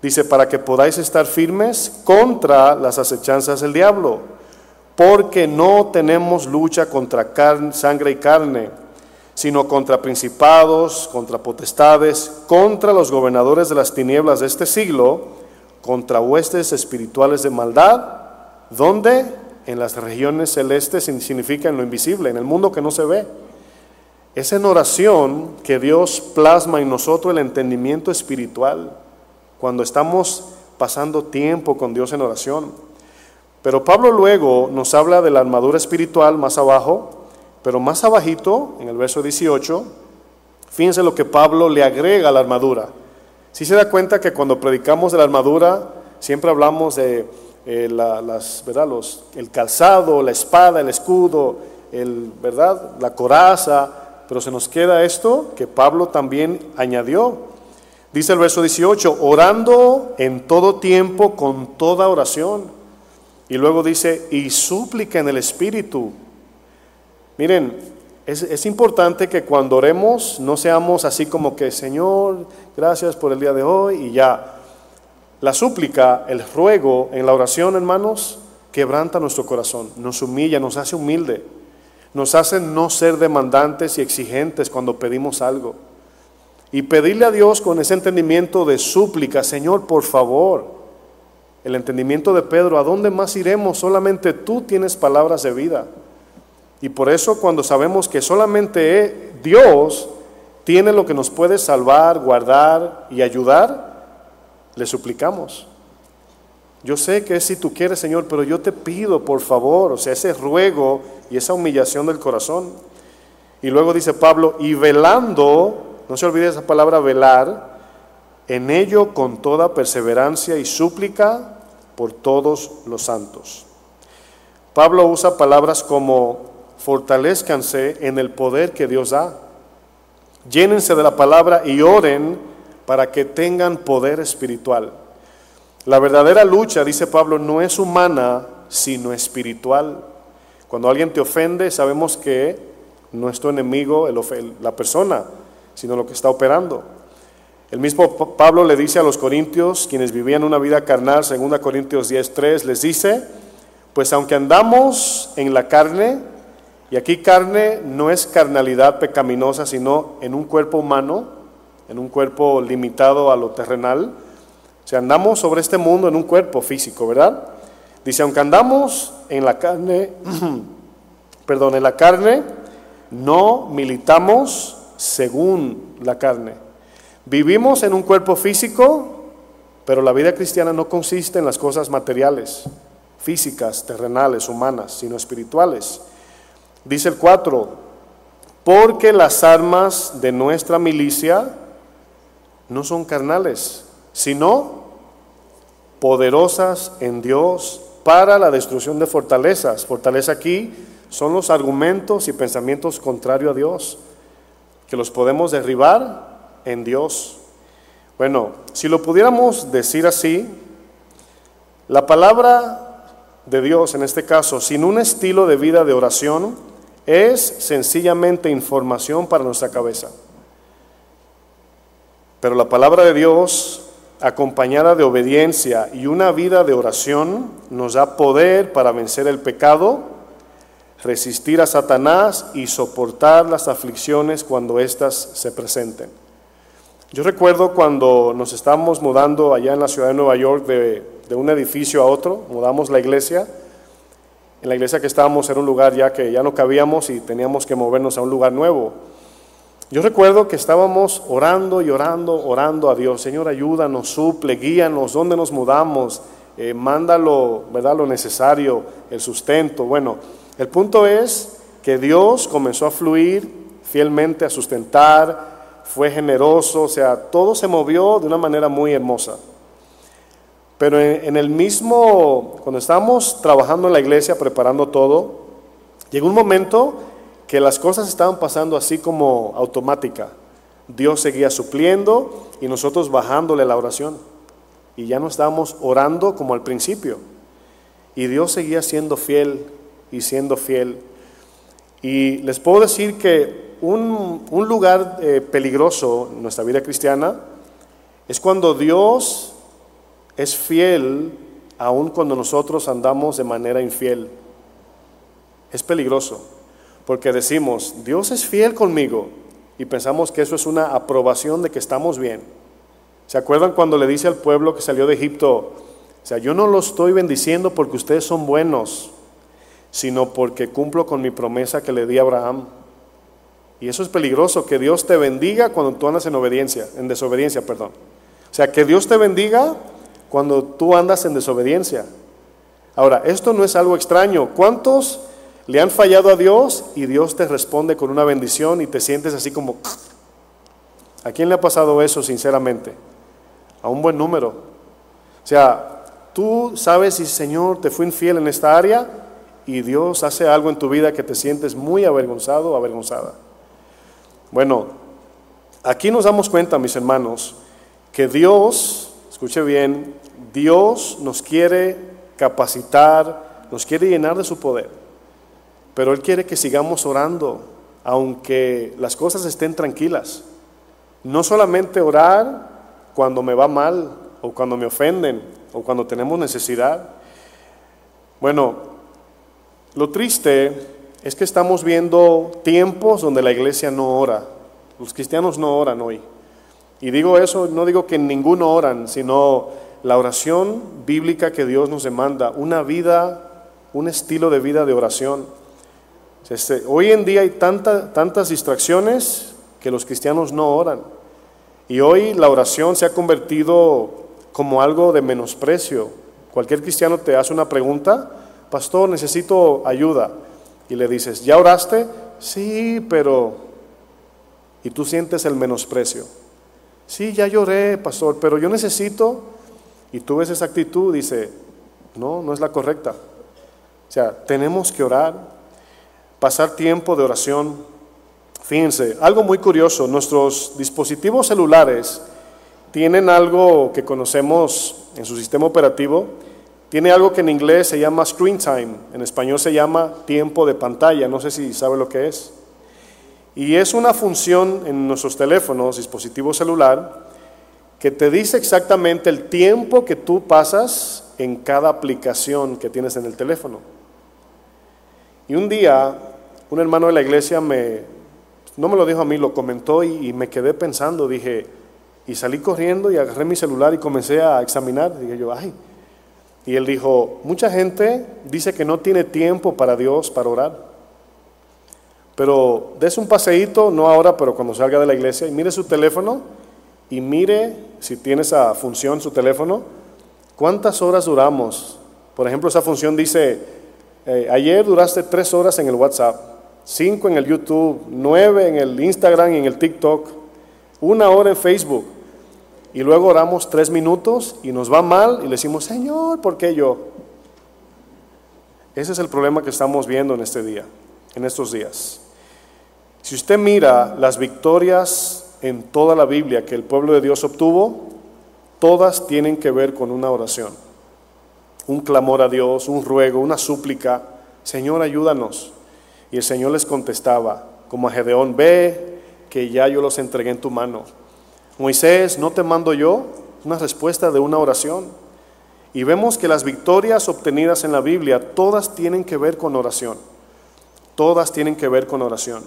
Dice, para que podáis estar firmes contra las acechanzas del diablo, porque no tenemos lucha contra sangre y carne, sino contra principados, contra potestades, contra los gobernadores de las tinieblas de este siglo, contra huestes espirituales de maldad, donde en las regiones celestes significa en lo invisible, en el mundo que no se ve. Es en oración que Dios plasma en nosotros el entendimiento espiritual, cuando estamos pasando tiempo con Dios en oración. Pero Pablo luego nos habla de la armadura espiritual más abajo, pero más abajito, en el verso 18, fíjense lo que Pablo le agrega a la armadura. Si se da cuenta que cuando predicamos de la armadura, siempre hablamos de eh, las, ¿verdad? El calzado, la espada, el escudo, el, ¿verdad? la coraza, pero se nos queda esto que Pablo también añadió. Dice el verso 18, orando en todo tiempo con toda oración. Y luego dice, y súplica en el Espíritu. Miren, es, importante que cuando oremos no seamos así como que, Señor, gracias por el día de hoy y ya. La súplica, el ruego en la oración, hermanos, quebranta nuestro corazón, nos humilla, nos hace humilde, nos hace no ser demandantes y exigentes cuando pedimos algo. Y pedirle a Dios con ese entendimiento de súplica, Señor, por favor, el entendimiento de Pedro, ¿a dónde más iremos? Solamente tú tienes palabras de vida. Y por eso cuando sabemos que solamente Dios tiene lo que nos puede salvar, guardar y ayudar, le suplicamos. Yo sé que es si tú quieres, Señor, pero yo te pido, por favor, o sea, ese ruego y esa humillación del corazón. Y luego dice Pablo, y velando, no se olvide esa palabra velar, en ello con toda perseverancia y súplica por todos los santos. Pablo usa palabras como fortalezcanse en el poder que Dios da. Llénense de la palabra y oren para que tengan poder espiritual. La verdadera lucha, dice Pablo, no es humana, sino espiritual. Cuando alguien te ofende, sabemos que no es tu enemigo la persona, sino lo que está operando. El mismo Pablo le dice a los corintios, quienes vivían una vida carnal, 2 Corintios 10:3, les dice, pues aunque andamos en la carne, y aquí carne no es carnalidad pecaminosa, sino en un cuerpo humano, en un cuerpo limitado a lo terrenal. O sea, andamos sobre este mundo en un cuerpo físico, ¿verdad? Dice, aunque andamos en la carne, [CLEARS THROAT] perdón, en la carne, no militamos según la carne. Vivimos en un cuerpo físico, pero la vida cristiana no consiste en las cosas materiales, físicas, terrenales, humanas, sino espirituales. Dice el 4, porque las armas de nuestra milicia no son carnales, sino poderosas en Dios para la destrucción de fortalezas. Fortaleza aquí son los argumentos y pensamientos contrarios a Dios, que los podemos derribar en Dios. Bueno, si lo pudiéramos decir así, la palabra de Dios, en este caso, sin un estilo de vida de oración, es sencillamente información para nuestra cabeza. Pero la palabra de Dios, acompañada de obediencia y una vida de oración, nos da poder para vencer el pecado, resistir a Satanás y soportar las aflicciones cuando éstas se presenten. Yo recuerdo cuando nos estábamos mudando allá en la ciudad de Nueva York de, de un edificio a otro, mudamos la iglesia. En la iglesia que estábamos era un lugar ya que ya no cabíamos y teníamos que movernos a un lugar nuevo. Yo recuerdo que estábamos orando y orando, orando a Dios. Señor, ayúdanos, suple, guíanos, ¿dónde nos mudamos? Eh, mándalo, ¿verdad? Lo necesario, el sustento. Bueno, el punto es que Dios comenzó a fluir fielmente, a sustentar, fue generoso, o sea, todo se movió de una manera muy hermosa. Pero en, el mismo, cuando estábamos trabajando en la iglesia, preparando todo, llegó un momento que las cosas estaban pasando así como automática. Dios seguía supliendo y nosotros bajándole la oración. Y ya no estábamos orando como al principio. Y Dios seguía siendo fiel y siendo fiel. Y les puedo decir que un, un lugar eh, peligroso en nuestra vida cristiana es cuando Dios es fiel aun cuando nosotros andamos de manera infiel. Es peligroso. Porque decimos, Dios es fiel conmigo y pensamos que eso es una aprobación de que estamos bien. ¿Se acuerdan cuando le dice al pueblo que salió de Egipto, o sea, yo no lo estoy bendiciendo porque ustedes son buenos, sino porque cumplo con mi promesa que le di a Abraham? Y eso es peligroso, que Dios te bendiga cuando tú andas en obediencia, en desobediencia, perdón. O sea, que Dios te bendiga cuando tú andas en desobediencia. Ahora, esto no es algo extraño. ¿Cuántos le han fallado a Dios y Dios te responde con una bendición y te sientes así como... ¿A quién le ha pasado eso sinceramente? A un buen número. O sea, tú sabes si Señor te fue infiel en esta área y Dios hace algo en tu vida que te sientes muy avergonzado o avergonzada. Bueno, aquí nos damos cuenta, mis hermanos, que Dios, escuche bien, Dios nos quiere capacitar, nos quiere llenar de su poder. Pero Él quiere que sigamos orando, aunque las cosas estén tranquilas. No solamente orar cuando me va mal, o cuando me ofenden, o cuando tenemos necesidad. Bueno, lo triste es que estamos viendo tiempos donde la iglesia no ora. Los cristianos no oran hoy. Y digo eso, no digo que ninguno oran, sino la oración bíblica que Dios nos demanda, una vida, un estilo de vida de oración. Este, hoy en día hay tantas distracciones que los cristianos no oran. Y hoy la oración se ha convertido como algo de menosprecio. Cualquier cristiano te hace una pregunta, pastor, necesito ayuda. Y le dices, ¿ya oraste? Sí, pero... Y tú sientes el menosprecio. Sí, ya lloré, pastor, pero yo necesito... Y tú ves esa actitud, dice, no, no es la correcta. O sea, tenemos que orar, pasar tiempo de oración. Fíjense, algo muy curioso, nuestros dispositivos celulares tienen algo que conocemos en su sistema operativo, tiene algo que en inglés se llama screen time, en español se llama tiempo de pantalla, no sé si sabe lo que es. Y es una función en nuestros teléfonos, dispositivo celular, que te dice exactamente el tiempo que tú pasas en cada aplicación que tienes en el teléfono. Y un día un hermano de la iglesia me, no me lo dijo a mí, lo comentó y, me quedé pensando, dije, y salí corriendo y agarré mi celular y comencé a examinar, dije yo, ay. Y él dijo, mucha gente dice que no tiene tiempo para Dios, para orar. Pero des un paseíto, no ahora, pero cuando salga de la iglesia, y mire su teléfono y mire, si tiene esa función su teléfono, cuántas horas duramos. Por ejemplo, esa función dice, eh, ayer duraste tres horas en el WhatsApp, cinco en el YouTube, nueve en el Instagram y en el TikTok, una hora en Facebook. Y luego oramos tres minutos y nos va mal y le decimos, Señor, ¿por qué yo? Ese es el problema que estamos viendo en este día, en estos días. Si usted mira las victorias en toda la Biblia que el pueblo de Dios obtuvo, todas tienen que ver con una oración. Un clamor a Dios, un ruego, una súplica. Señor, ayúdanos. Y el Señor les contestaba, como a Gedeón, ve que ya yo los entregué en tu mano. Moisés, ¿no te mando yo? Una respuesta de una oración. Y vemos que las victorias obtenidas en la Biblia, todas tienen que ver con oración. Todas tienen que ver con oración.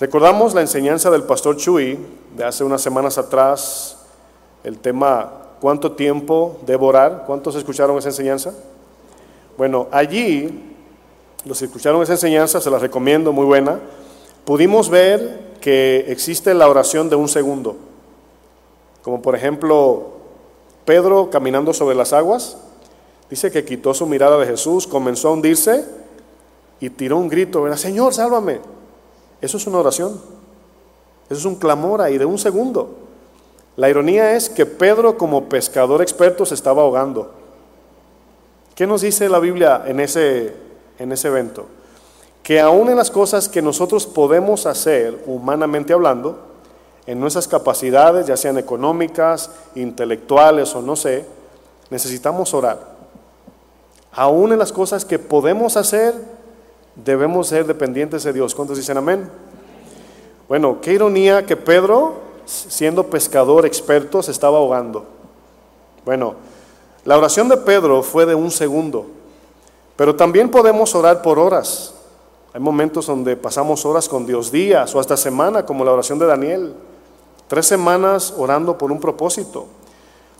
Recordamos la enseñanza del pastor Chuy de hace unas semanas atrás, el tema ¿cuánto tiempo debo orar? ¿Cuántos escucharon esa enseñanza? Bueno, allí, los que escucharon esa enseñanza, se la recomiendo, muy buena, pudimos ver que existe la oración de un segundo, como por ejemplo Pedro caminando sobre las aguas, dice que quitó su mirada de Jesús, comenzó a hundirse y tiró un grito. Señor, sálvame. Eso es una oración. Eso es un clamor ahí de un segundo. La ironía es que Pedro como pescador experto se estaba ahogando. ¿Qué nos dice la Biblia en ese, en ese evento? Que aún en las cosas que nosotros podemos hacer, humanamente hablando, en nuestras capacidades, ya sean económicas, intelectuales o no sé, necesitamos orar. Aún en las cosas que podemos hacer, debemos ser dependientes de Dios. ¿Cuántos dicen amén? Bueno, qué ironía que Pedro, siendo pescador experto, se estaba ahogando. Bueno, la oración de Pedro fue de un segundo, pero también podemos orar por horas. Hay momentos donde pasamos horas con Dios, días o hasta semana, como la oración de Daniel. Tres semanas orando por un propósito.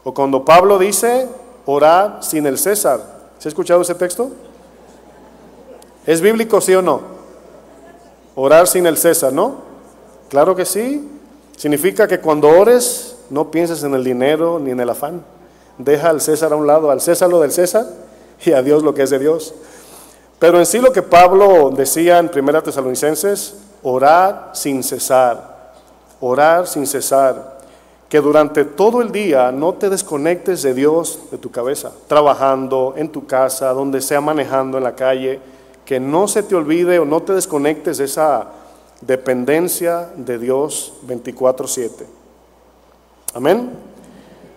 O cuando Pablo dice, orar sin el César. ¿Se ha escuchado ese texto? ¿Es bíblico, sí o no? Orar sin el César, ¿no? Claro que sí. Significa que cuando ores no pienses en el dinero ni en el afán. Deja al César a un lado, al César lo del César y a Dios lo que es de Dios. Pero en sí lo que Pablo decía en 1 Tesalonicenses, orar sin cesar, orar sin cesar, que durante todo el día no te desconectes de Dios de tu cabeza, trabajando en tu casa, donde sea manejando en la calle, que no se te olvide o no te desconectes de esa dependencia de Dios 24/7. Amén.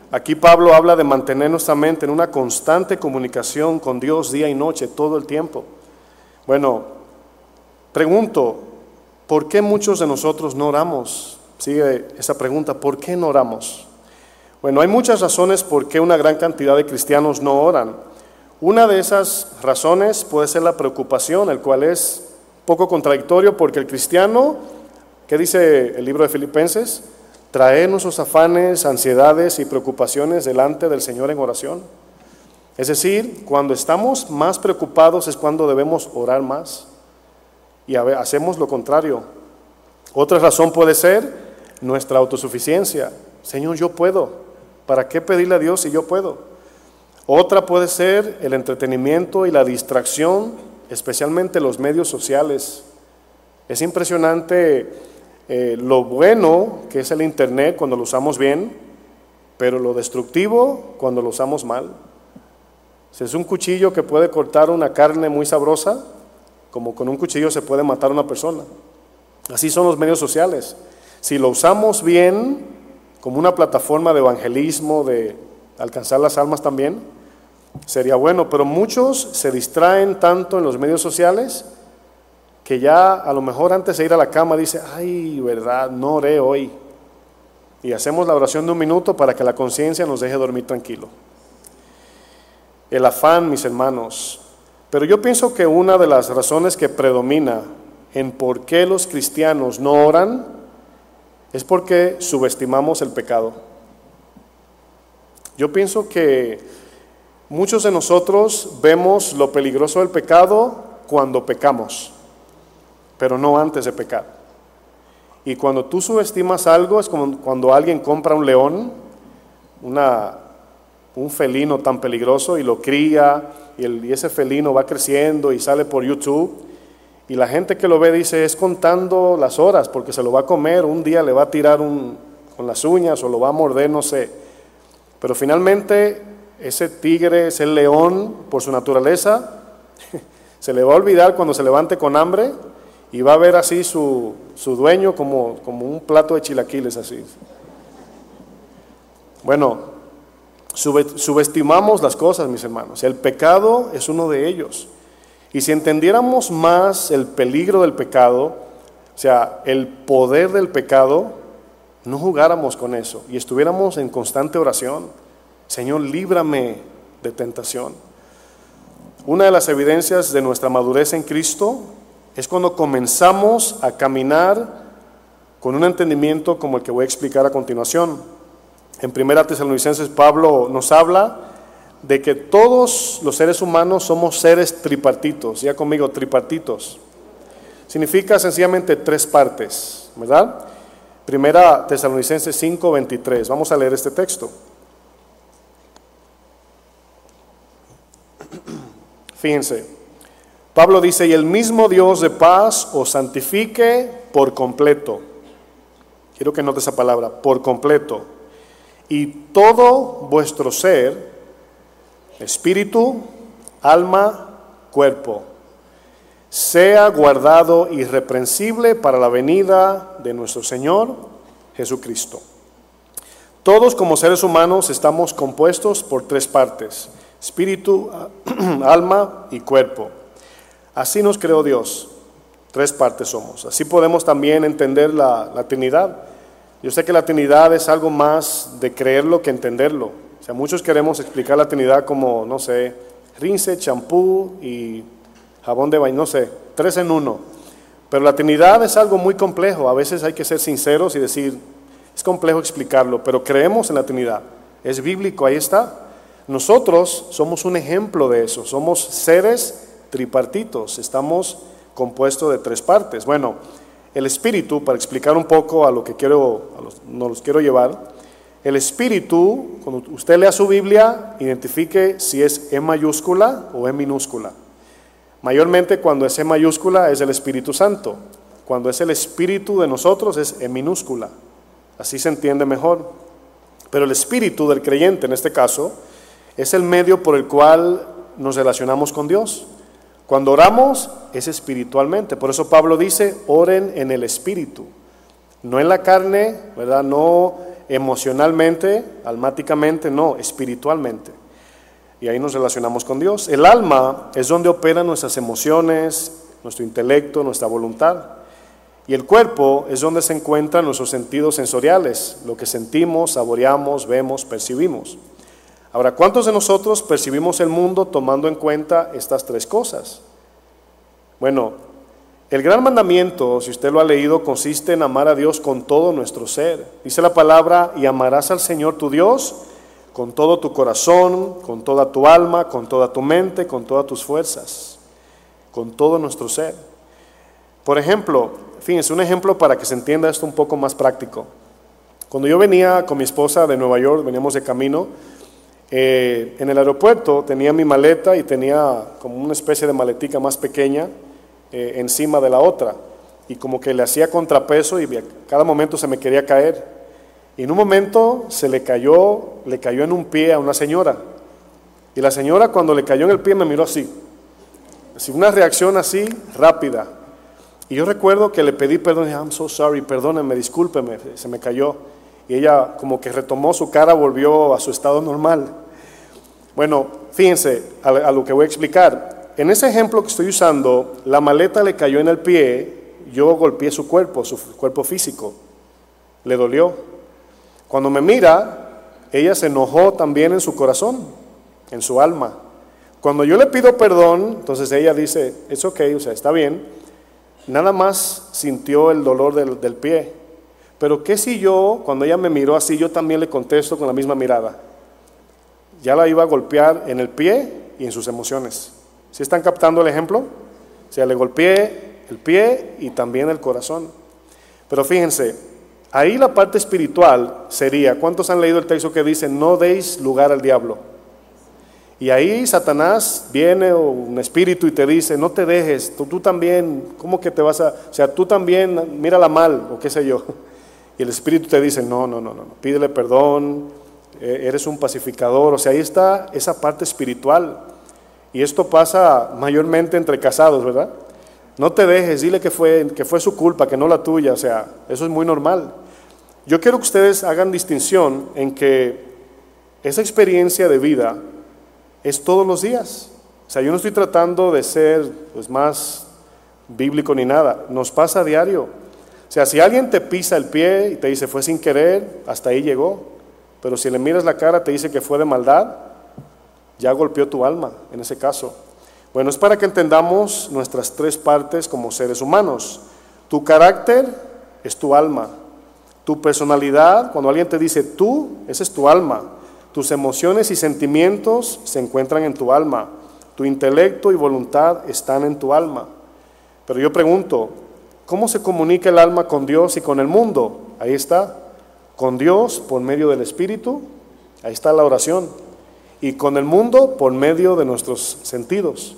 Aquí Pablo habla de mantener nuestra mente en una constante comunicación con Dios día y noche, todo el tiempo. Bueno, pregunto, ¿por qué muchos de nosotros no oramos? Sigue esa pregunta, ¿por qué no oramos? Bueno, hay muchas razones por qué una gran cantidad de cristianos no oran. Una de esas razones puede ser la preocupación, el cual es poco contradictorio porque el cristiano, ¿qué dice el libro de Filipenses? Trae nuestros afanes, ansiedades y preocupaciones delante del Señor en oración. Es decir, cuando estamos más preocupados es cuando debemos orar más y hacemos lo contrario. Otra razón puede ser nuestra autosuficiencia. Señor, yo puedo. ¿Para qué pedirle a Dios si yo puedo? Otra puede ser el entretenimiento y la distracción, especialmente los medios sociales. Es impresionante eh, lo bueno que es el Internet cuando lo usamos bien, pero lo destructivo cuando lo usamos mal. Si es un cuchillo que puede cortar una carne muy sabrosa, como con un cuchillo se puede matar a una persona. Así son los medios sociales. Si lo usamos bien, como una plataforma de evangelismo, de alcanzar las almas también, sería bueno, pero muchos se distraen tanto en los medios sociales que ya a lo mejor antes de ir a la cama dice, ay, verdad, no oré hoy. Y hacemos la oración de un minuto para que la conciencia nos deje dormir tranquilo. El afán, mis hermanos. Pero yo pienso que una de las razones que predomina en por qué los cristianos no oran es porque subestimamos el pecado. Yo pienso que Muchos de nosotros vemos lo peligroso del pecado cuando pecamos. pero no antes de pecar. Y cuando tú subestimas algo, es como cuando alguien compra un león, una, un felino tan peligroso, y lo cría, y, ese felino va creciendo y sale por YouTube. Y la gente que lo ve dice, es contando las horas, porque se lo va a comer, un día le va a tirar un, con las uñas o lo va a morder, no sé. Pero finalmente ese tigre, ese león, por su naturaleza, [LAUGHS] se le va a olvidar cuando se levante con hambre y va a ver así su, su dueño como, como un plato de chilaquiles así. Bueno, subestimamos las cosas, mis hermanos. El pecado es uno de ellos. Y si entendiéramos más el peligro del pecado, o sea, el poder del pecado, no jugáramos con eso y estuviéramos en constante oración. Señor, líbrame de tentación. Una de las evidencias de nuestra madurez en Cristo es cuando comenzamos a caminar con un entendimiento como el que voy a explicar a continuación. En 1 Tesalonicenses Pablo nos habla de que todos los seres humanos somos seres tripartitos, ya conmigo, tripartitos. Significa sencillamente tres partes, ¿verdad? Primera Tesalonicenses 5, 23. Vamos a leer este texto. [CLEARS THROAT] Fíjense, Pablo dice, y el mismo Dios de paz os santifique por completo. Quiero que note esa palabra, por completo. Y todo vuestro ser, espíritu, alma, cuerpo, sea guardado irreprensible para la venida de nuestro Señor Jesucristo. Todos como seres humanos estamos compuestos por tres partes, espíritu, [CLEARS THROAT] alma y cuerpo. Así nos creó Dios. Tres partes somos. Así podemos también entender la, Trinidad. Yo sé que la Trinidad es algo más de creerlo que entenderlo. O sea, muchos queremos explicar la Trinidad como, no sé, rinse, champú y jabón de baño, no sé, tres en uno. Pero la Trinidad es algo muy complejo. A veces hay que ser sinceros y decir, es complejo explicarlo, pero creemos en la Trinidad. Es bíblico, ahí está. Nosotros somos un ejemplo de eso. Somos seres tripartitos, estamos compuestos de tres partes. Bueno, el espíritu, para explicar un poco a lo que quiero, a nos los quiero llevar, el espíritu, cuando usted lea su Biblia, identifique si es E mayúscula o E minúscula. Mayormente cuando es E mayúscula es el Espíritu Santo. Cuando es el Espíritu de nosotros es E minúscula. Así se entiende mejor. Pero el Espíritu del creyente en este caso es el medio por el cual nos relacionamos con Dios. Cuando oramos es espiritualmente. Por eso Pablo dice, oren en el espíritu. No en la carne, ¿verdad? No emocionalmente, almáticamente, no, espiritualmente. Y ahí nos relacionamos con Dios. El alma es donde operan nuestras emociones, nuestro intelecto, nuestra voluntad. Y el cuerpo es donde se encuentran nuestros sentidos sensoriales, lo que sentimos, saboreamos, vemos, percibimos. Ahora, ¿cuántos de nosotros percibimos el mundo tomando en cuenta estas tres cosas? Bueno, el gran mandamiento, si usted lo ha leído, consiste en amar a Dios con todo nuestro ser. Dice la palabra, y amarás al Señor tu Dios con todo tu corazón, con toda tu alma, con toda tu mente, con todas tus fuerzas, con todo nuestro ser. Por ejemplo, fíjense, un ejemplo para que se entienda esto un poco más práctico. Cuando yo venía con mi esposa de Nueva York, veníamos de camino, eh, en el aeropuerto tenía mi maleta y tenía como una especie de maletica más pequeña eh, encima de la otra y como que le hacía contrapeso y cada momento se me quería caer. Y en un momento se le cayó, le cayó en un pie a una señora. Y la señora cuando le cayó en el pie me miró así. Así, una reacción así rápida. Y yo recuerdo que le pedí perdón, I'm so sorry, perdóneme, discúlpeme, se me cayó y ella como que retomó su cara, volvió a su estado normal. Bueno, fíjense a, lo que voy a explicar. En ese ejemplo que estoy usando, la maleta le cayó en el pie, yo golpeé su cuerpo, su cuerpo físico, le dolió. Cuando me mira, ella se enojó también en su corazón, en su alma. Cuando yo le pido perdón, entonces ella dice, es ok, o sea, está bien. Nada más sintió el dolor del, pie. Pero ¿qué si yo, cuando ella me miró así, yo también le contesto con la misma mirada? Ya la iba a golpear en el pie y en sus emociones. ¿Sí están captando el ejemplo? O sea, le golpeé el pie y también el corazón. Pero fíjense, ahí la parte espiritual sería, ¿cuántos han leído el texto que dice, no deis lugar al diablo? Y ahí Satanás viene o un espíritu y te dice, no te dejes, tú, también, ¿cómo que te vas a, o sea, tú también, mírala mal o qué sé yo? Y el espíritu te dice, no, no, no, no, pídele perdón, eh, eres un pacificador, o sea, ahí está esa parte espiritual. Y esto pasa mayormente entre casados, ¿verdad? No te dejes, dile que fue, que fue su culpa, que no la tuya, o sea, eso es muy normal. Yo quiero que ustedes hagan distinción en que esa experiencia de vida es todos los días. O sea, yo no estoy tratando de ser pues, más bíblico ni nada, nos pasa a diario. O sea, si alguien te pisa el pie y te dice fue sin querer, hasta ahí llegó. Pero si le miras la cara, te dice que fue de maldad, ya golpeó tu alma en ese caso. Bueno, es para que entendamos nuestras tres partes como seres humanos. Tu carácter es tu alma. Tu personalidad, cuando alguien te dice tú, esa es tu alma. Tus emociones y sentimientos se encuentran en tu alma. Tu intelecto y voluntad están en tu alma. Pero yo pregunto, ¿cómo se comunica el alma con Dios y con el mundo? Ahí está. Con Dios por medio del Espíritu. Ahí está la oración y con el mundo por medio de nuestros sentidos.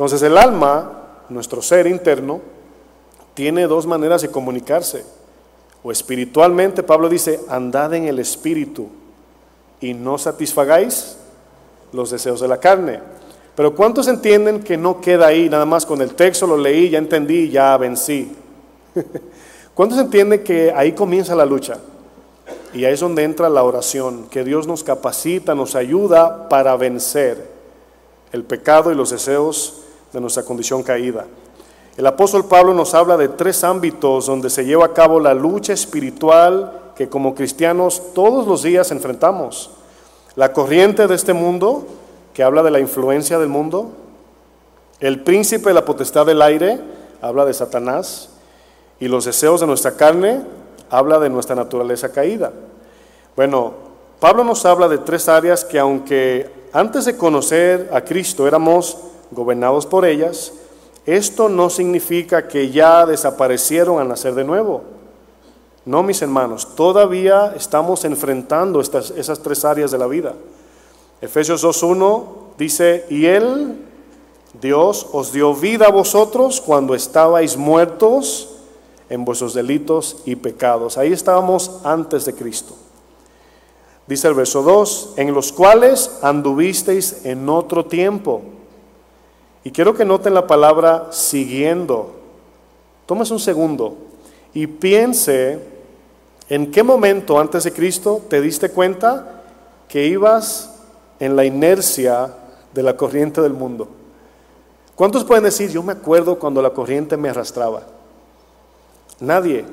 Entonces el alma, nuestro ser interno, tiene dos maneras de comunicarse. O espiritualmente, Pablo dice, andad en el espíritu y no satisfagáis los deseos de la carne. Pero ¿cuántos entienden que no queda ahí? Nada más con el texto lo leí, ya entendí, ya vencí. [LAUGHS] ¿Cuántos entienden que ahí comienza la lucha? Y ahí es donde entra la oración, que Dios nos capacita, nos ayuda para vencer el pecado y los deseos de nuestra condición caída. El apóstol Pablo nos habla de tres ámbitos donde se lleva a cabo la lucha espiritual que como cristianos todos los días enfrentamos. La corriente de este mundo, que habla de la influencia del mundo. El príncipe de la potestad del aire, habla de Satanás. Y los deseos de nuestra carne, habla de nuestra naturaleza caída. Bueno, Pablo nos habla de tres áreas que aunque antes de conocer a Cristo éramos gobernados por ellas, esto no significa que ya desaparecieron al nacer de nuevo. No, mis hermanos, todavía estamos enfrentando estas, esas tres áreas de la vida. Efesios 2.1 dice, y Él, Dios, os dio vida a vosotros cuando estabais muertos en vuestros delitos y pecados. Ahí estábamos antes de Cristo. Dice el verso 2, en los cuales anduvisteis en otro tiempo. Y quiero que noten la palabra siguiendo. Tomes un segundo y piense en qué momento antes de Cristo te diste cuenta que ibas en la inercia de la corriente del mundo. ¿Cuántos pueden decir, yo me acuerdo cuando la corriente me arrastraba? Nadie.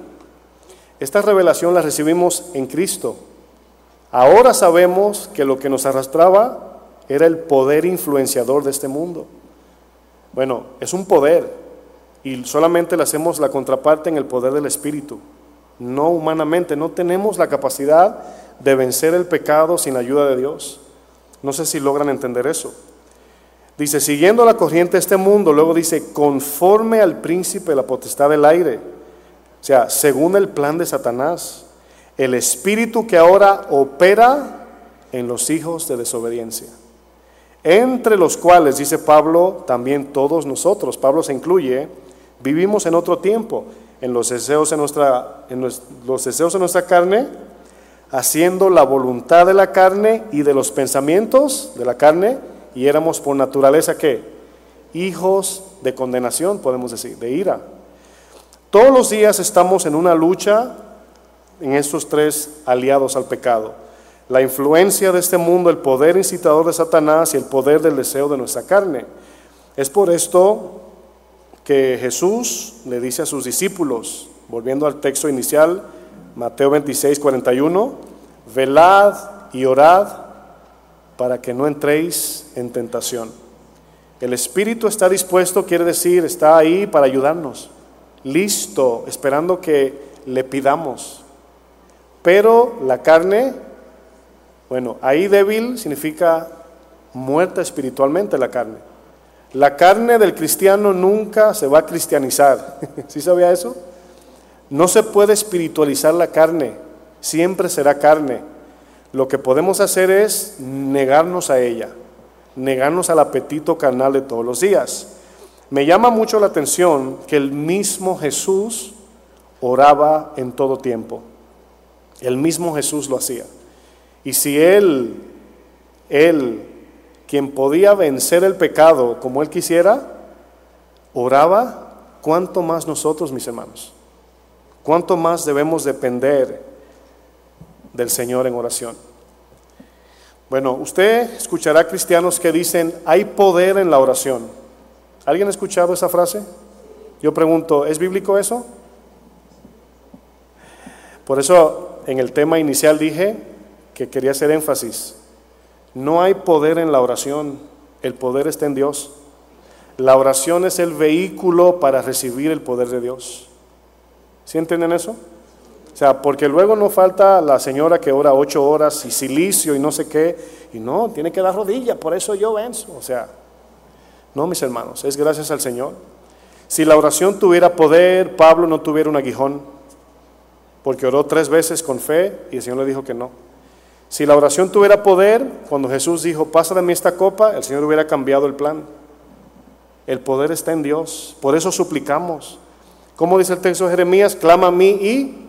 Esta revelación la recibimos en Cristo. Ahora sabemos que lo que nos arrastraba era el poder influenciador de este mundo. Bueno, es un poder y solamente le hacemos la contraparte en el poder del Espíritu, no humanamente. No tenemos la capacidad de vencer el pecado sin ayuda de Dios. No sé si logran entender eso. Dice, siguiendo la corriente de este mundo, luego dice, conforme al príncipe de la potestad del aire o sea, según el plan de Satanás, el espíritu que ahora opera en los hijos de desobediencia, entre los cuales, dice Pablo, también todos nosotros, Pablo se incluye, vivimos en otro tiempo, en los deseos de nuestra, en los deseos de nuestra carne, haciendo la voluntad de la carne y de los pensamientos de la carne, y éramos por naturaleza que hijos de condenación, podemos decir, de ira. Todos los días estamos en una lucha en estos tres aliados al pecado. La influencia de este mundo, el poder incitador de Satanás y el poder del deseo de nuestra carne. Es por esto que Jesús le dice a sus discípulos, volviendo al texto inicial, Mateo 26, 41, velad y orad para que no entréis en tentación. El Espíritu está dispuesto, quiere decir, está ahí para ayudarnos listo, esperando que le pidamos. Pero la carne, bueno, ahí débil significa muerta espiritualmente la carne. La carne del cristiano nunca se va a cristianizar. [LAUGHS] ¿Sí sabía eso? No se puede espiritualizar la carne, siempre será carne. Lo que podemos hacer es negarnos a ella, negarnos al apetito carnal de todos los días. Me llama mucho la atención que el mismo Jesús oraba en todo tiempo. El mismo Jesús lo hacía. Y si Él, Él, quien podía vencer el pecado como Él quisiera, oraba, ¿cuánto más nosotros, mis hermanos? ¿Cuánto más debemos depender del Señor en oración? Bueno, usted escuchará cristianos que dicen, hay poder en la oración. ¿Alguien ha escuchado esa frase? Yo pregunto, ¿es bíblico eso? Por eso en el tema inicial dije que quería hacer énfasis. No hay poder en la oración, el poder está en Dios. La oración es el vehículo para recibir el poder de Dios. ¿Sí entienden eso? O sea, porque luego no falta la señora que ora ocho horas y silicio y no sé qué, y no, tiene que dar rodilla, por eso yo venzo. O sea, no, mis hermanos, es gracias al Señor. Si la oración tuviera poder, Pablo no tuviera un aguijón porque oró tres veces con fe y el Señor le dijo que no. Si la oración tuviera poder, cuando Jesús dijo, pasa de mí esta copa, el Señor hubiera cambiado el plan. El poder está en Dios, por eso suplicamos. Como dice el texto de Jeremías, clama a mí y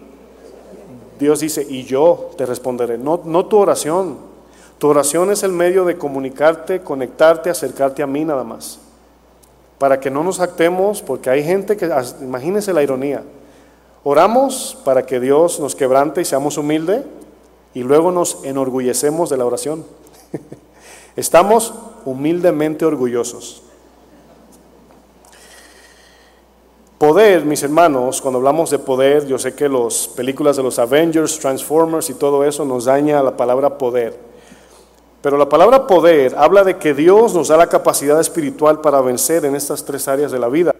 Dios dice, y yo te responderé. No, no tu oración. Tu oración es el medio de comunicarte, conectarte, acercarte a mí nada más. Para que no nos actemos, porque hay gente que, imagínense la ironía, Oramos para que Dios nos quebrante y seamos humildes y luego nos enorgullecemos de la oración. [LAUGHS] Estamos humildemente orgullosos. Poder, mis hermanos, cuando hablamos de poder, yo sé que las películas de los Avengers, Transformers y todo eso nos daña la palabra poder. Pero la palabra poder habla de que Dios nos da la capacidad espiritual para vencer en estas tres áreas de la vida.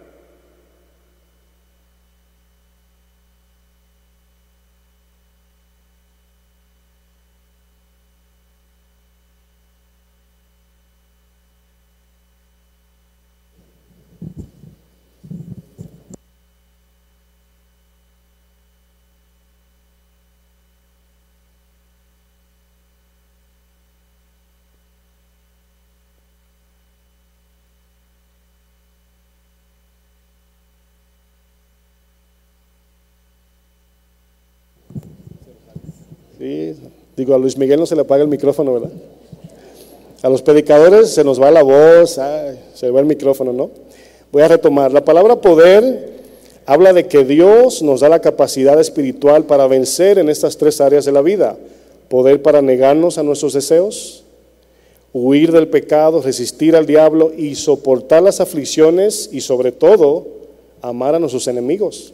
Digo, a Luis Miguel no se le apaga el micrófono, ¿verdad? A los predicadores se nos va la voz, se va el micrófono, ¿no? Voy a retomar. La palabra poder habla de que Dios nos da la capacidad espiritual para vencer en estas tres áreas de la vida. Poder para negarnos a nuestros deseos, huir del pecado, resistir al diablo y soportar las aflicciones y sobre todo amar a nuestros enemigos.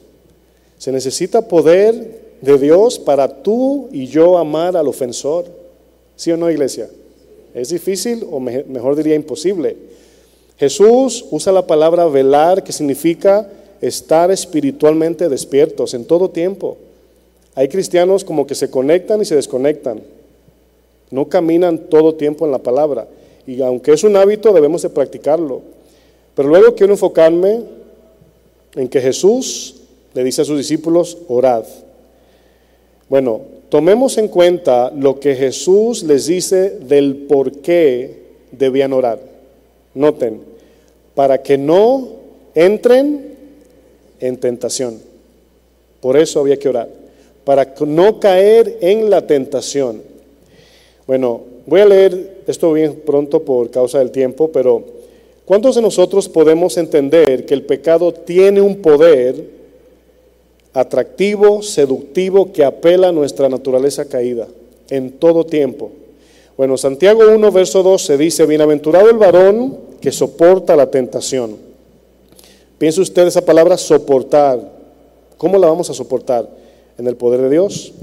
Se necesita poder de Dios para tú y yo amar al ofensor. ¿Sí o no, iglesia? ¿Es difícil o mejor diría imposible? Jesús usa la palabra velar, que significa estar espiritualmente despiertos en todo tiempo. Hay cristianos como que se conectan y se desconectan. No caminan todo tiempo en la palabra. Y aunque es un hábito, debemos de practicarlo. Pero luego quiero enfocarme en que Jesús le dice a sus discípulos, orad. Bueno, tomemos en cuenta lo que Jesús les dice del por qué debían orar. Noten, para que no entren en tentación. Por eso había que orar, para no caer en la tentación. Bueno, voy a leer esto bien pronto por causa del tiempo, pero ¿cuántos de nosotros podemos entender que el pecado tiene un poder atractivo, seductivo, que apela a nuestra naturaleza caída en todo tiempo. Bueno, Santiago 1, verso 12 dice, bienaventurado el varón que soporta la tentación. Piense usted esa palabra soportar. ¿Cómo la vamos a soportar? En el poder de Dios.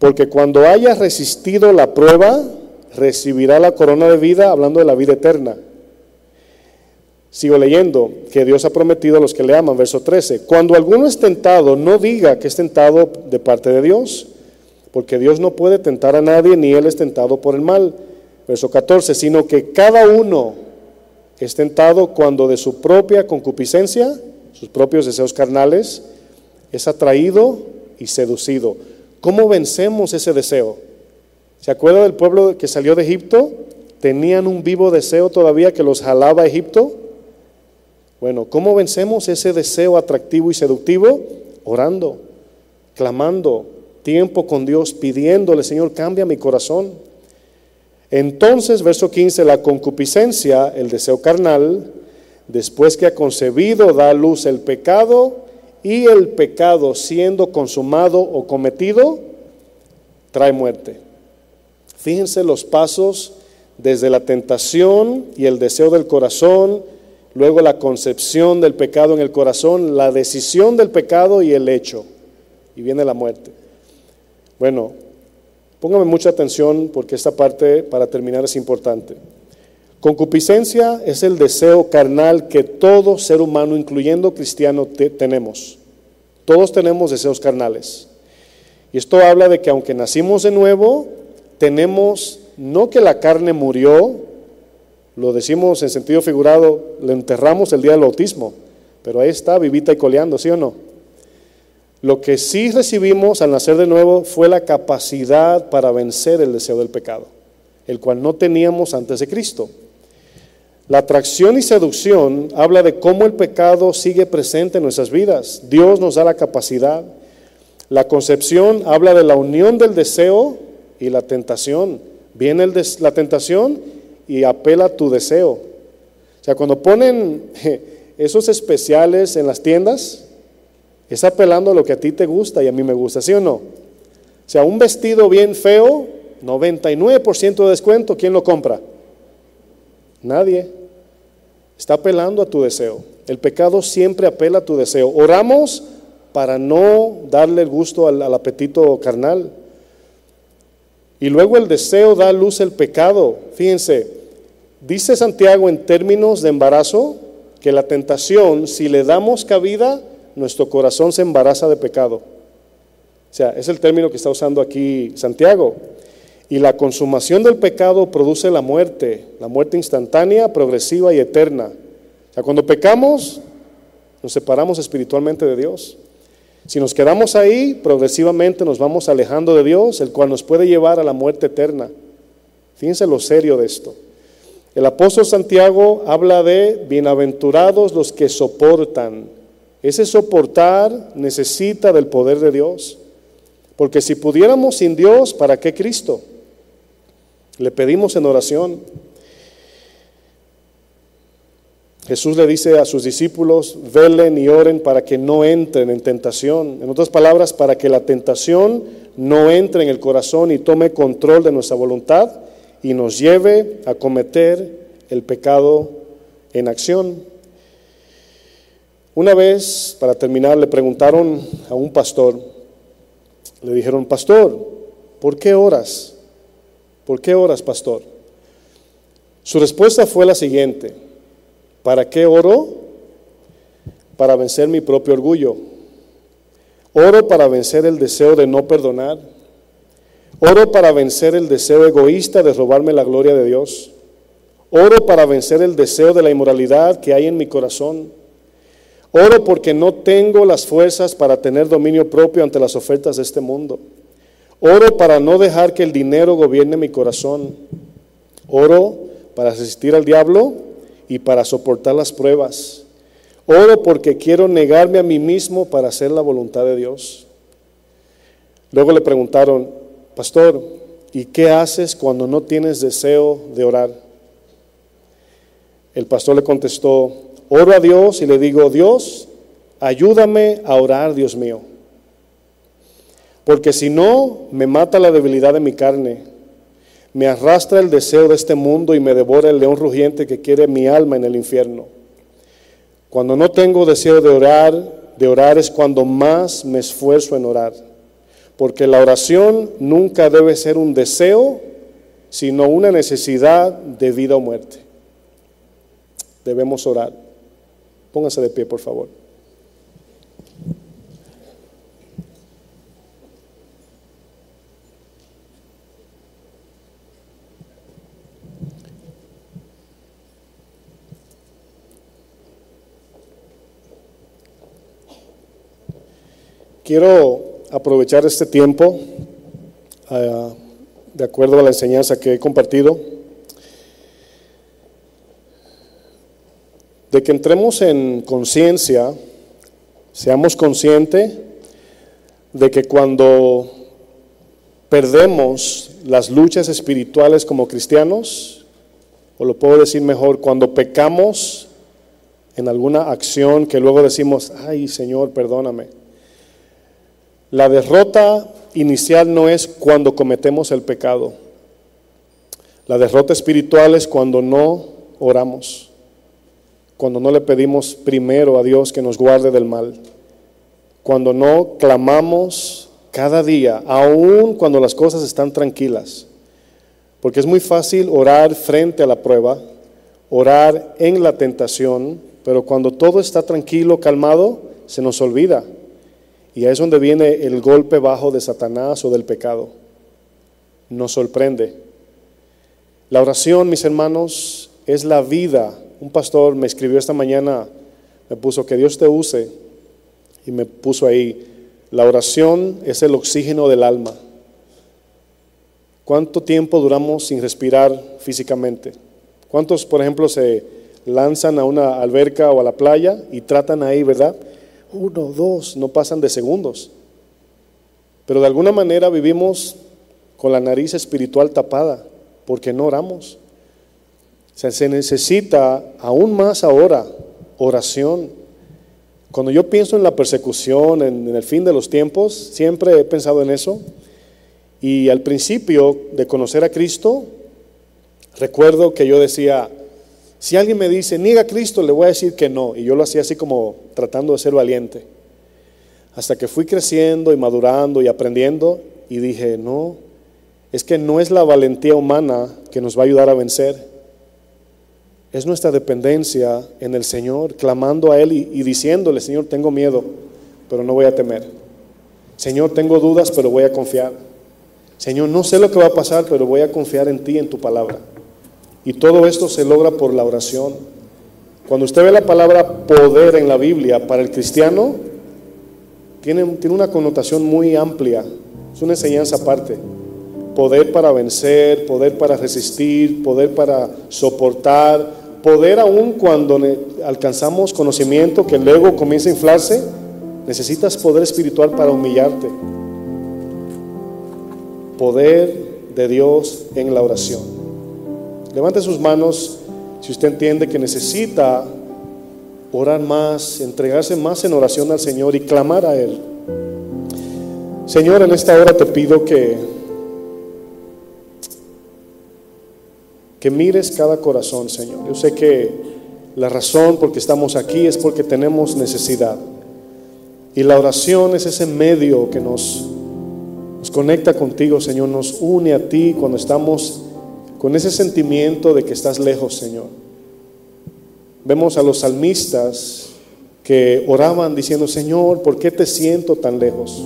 Porque cuando haya resistido la prueba, recibirá la corona de vida, hablando de la vida eterna. Sigo leyendo que Dios ha prometido a los que le aman, verso 13. Cuando alguno es tentado, no diga que es tentado de parte de Dios, porque Dios no puede tentar a nadie, ni Él es tentado por el mal. Verso 14, sino que cada uno es tentado cuando de su propia concupiscencia, sus propios deseos carnales, es atraído y seducido. ¿Cómo vencemos ese deseo? ¿Se acuerda del pueblo que salió de Egipto? ¿Tenían un vivo deseo todavía que los jalaba a Egipto? Bueno, ¿cómo vencemos ese deseo atractivo y seductivo? Orando, clamando, tiempo con Dios, pidiéndole, Señor, cambia mi corazón. Entonces, verso 15, la concupiscencia, el deseo carnal, después que ha concebido, da a luz el pecado y el pecado siendo consumado o cometido, trae muerte. Fíjense los pasos desde la tentación y el deseo del corazón, luego la concepción del pecado en el corazón, la decisión del pecado y el hecho. Y viene la muerte. Bueno, póngame mucha atención porque esta parte para terminar es importante. Concupiscencia es el deseo carnal que todo ser humano, incluyendo cristiano, tenemos. Todos tenemos deseos carnales. Y esto habla de que aunque nacimos de nuevo, tenemos, no que la carne murió, lo decimos en sentido figurado, le enterramos el día del bautismo, pero ahí está, vivita y coleando, ¿sí o no? Lo que sí recibimos al nacer de nuevo fue la capacidad para vencer el deseo del pecado, el cual no teníamos antes de Cristo. La atracción y seducción habla de cómo el pecado sigue presente en nuestras vidas. Dios nos da la capacidad. La concepción habla de la unión del deseo y la tentación. Viene la tentación y apela a tu deseo. O sea, cuando ponen esos especiales en las tiendas, es apelando a lo que a ti te gusta y a mí me gusta, ¿sí o no? O sea, un vestido bien feo, 99% de descuento, ¿quién lo compra? Nadie. Está apelando a tu deseo. El pecado siempre apela a tu deseo. Oramos para no darle el gusto al, apetito carnal. Y luego el deseo da luz el pecado. Fíjense, dice Santiago en términos de embarazo que la tentación, si le damos cabida, nuestro corazón se embaraza de pecado. O sea, es el término que está usando aquí Santiago. Y la consumación del pecado produce la muerte, la muerte instantánea, progresiva y eterna. O sea, cuando pecamos, nos separamos espiritualmente de Dios. Si nos quedamos ahí, progresivamente nos vamos alejando de Dios, el cual nos puede llevar a la muerte eterna. Fíjense lo serio de esto. El apóstol Santiago habla de bienaventurados los que soportan. Ese soportar necesita del poder de Dios. Porque si pudiéramos sin Dios, ¿para qué Cristo? Le pedimos en oración. Jesús le dice a sus discípulos, velen y oren para que no entren en tentación. En otras palabras, para que la tentación no entre en el corazón y tome control de nuestra voluntad y nos lleve a cometer el pecado en acción. Una vez, para terminar, le preguntaron a un pastor, le dijeron, pastor, ¿por qué oras? ¿Por qué oras, pastor? Su respuesta fue la siguiente. ¿Para qué oro? Para vencer mi propio orgullo. Oro para vencer el deseo de no perdonar. Oro para vencer el deseo egoísta de robarme la gloria de Dios. Oro para vencer el deseo de la inmoralidad que hay en mi corazón. Oro porque no tengo las fuerzas para tener dominio propio ante las ofertas de este mundo. Oro para no dejar que el dinero gobierne mi corazón. Oro para resistir al diablo y para soportar las pruebas. Oro porque quiero negarme a mí mismo para hacer la voluntad de Dios. Luego le preguntaron, pastor, ¿y qué haces cuando no tienes deseo de orar? El pastor le contestó, oro a Dios y le digo, Dios, ayúdame a orar, Dios mío. Porque si no, me mata la debilidad de mi carne, me arrastra el deseo de este mundo y me devora el león rugiente que quiere mi alma en el infierno. Cuando no tengo deseo de orar, de orar es cuando más me esfuerzo en orar. Porque la oración nunca debe ser un deseo, sino una necesidad de vida o muerte. Debemos orar. Póngase de pie, por favor. Quiero aprovechar este tiempo, ah, de acuerdo a la enseñanza que he compartido, de que entremos en conciencia, seamos conscientes de que cuando perdemos las luchas espirituales como cristianos, o lo puedo decir mejor, cuando pecamos en alguna acción que luego decimos, ay Señor, perdóname. La derrota inicial no es cuando cometemos el pecado. La derrota espiritual es cuando no oramos, cuando no le pedimos primero a Dios que nos guarde del mal, cuando no clamamos cada día, aun cuando las cosas están tranquilas. Porque es muy fácil orar frente a la prueba, orar en la tentación, pero cuando todo está tranquilo, calmado, se nos olvida. Y ahí es donde viene el golpe bajo de Satanás o del pecado. Nos sorprende. La oración, mis hermanos, es la vida. Un pastor me escribió esta mañana, me puso que Dios te use y me puso ahí, la oración es el oxígeno del alma. ¿Cuánto tiempo duramos sin respirar físicamente? ¿Cuántos, por ejemplo, se lanzan a una alberca o a la playa y tratan ahí, ¿verdad? Uno, dos, no pasan de segundos. Pero de alguna manera vivimos con la nariz espiritual tapada porque no oramos. se necesita aún más ahora oración. Cuando yo pienso en la persecución, en el fin de los tiempos, siempre he pensado en eso. Y al principio de conocer a Cristo, recuerdo que yo decía, si alguien me dice, niega a Cristo, le voy a decir que no. Y yo lo hacía así como tratando de ser valiente. Hasta que fui creciendo y madurando y aprendiendo y dije, no, es que no es la valentía humana que nos va a ayudar a vencer. Es nuestra dependencia en el Señor, clamando a Él y, y diciéndole, Señor, tengo miedo, pero no voy a temer. Señor, tengo dudas, pero voy a confiar. Señor, no sé lo que va a pasar, pero voy a confiar en ti, en tu palabra. Y todo esto se logra por la oración. Cuando usted ve la palabra poder en la Biblia para el cristiano, tiene, tiene una connotación muy amplia. Es una enseñanza aparte. Poder para vencer, poder para resistir, poder para soportar, poder aún cuando alcanzamos conocimiento que luego comienza a inflarse, necesitas poder espiritual para humillarte. Poder de Dios en la oración. Levante sus manos si usted entiende que necesita orar más, entregarse más en oración al Señor y clamar a Él. Señor, en esta hora te pido que, que mires cada corazón, Señor. Yo sé que la razón por que estamos aquí es porque tenemos necesidad. Y la oración es ese medio que nos, nos conecta contigo, Señor, nos une a ti cuando estamos con ese sentimiento de que estás lejos, Señor. Vemos a los salmistas que oraban diciendo, Señor, ¿por qué te siento tan lejos?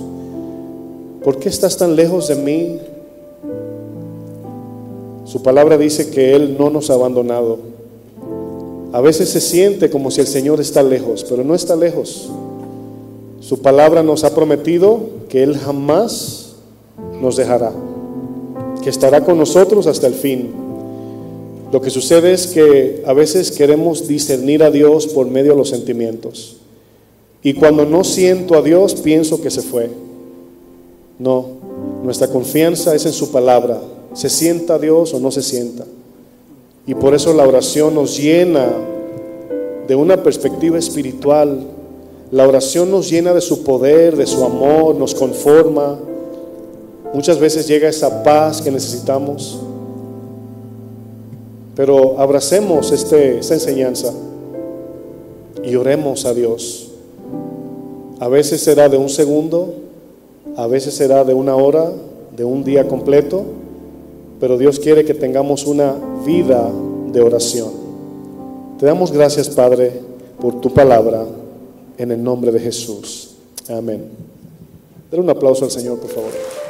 ¿Por qué estás tan lejos de mí? Su palabra dice que Él no nos ha abandonado. A veces se siente como si el Señor está lejos, pero no está lejos. Su palabra nos ha prometido que Él jamás nos dejará que estará con nosotros hasta el fin. Lo que sucede es que a veces queremos discernir a Dios por medio de los sentimientos. Y cuando no siento a Dios, pienso que se fue. No, nuestra confianza es en su palabra. Se sienta Dios o no se sienta. Y por eso la oración nos llena de una perspectiva espiritual. La oración nos llena de su poder, de su amor, nos conforma, Muchas veces llega esa paz que necesitamos, pero abracemos este, esta enseñanza y oremos a Dios. A veces será de un segundo, a veces será de una hora, de un día completo, pero Dios quiere que tengamos una vida de oración. Te damos gracias, Padre, por tu palabra, en el nombre de Jesús. Amén. Dale un aplauso al Señor, por favor.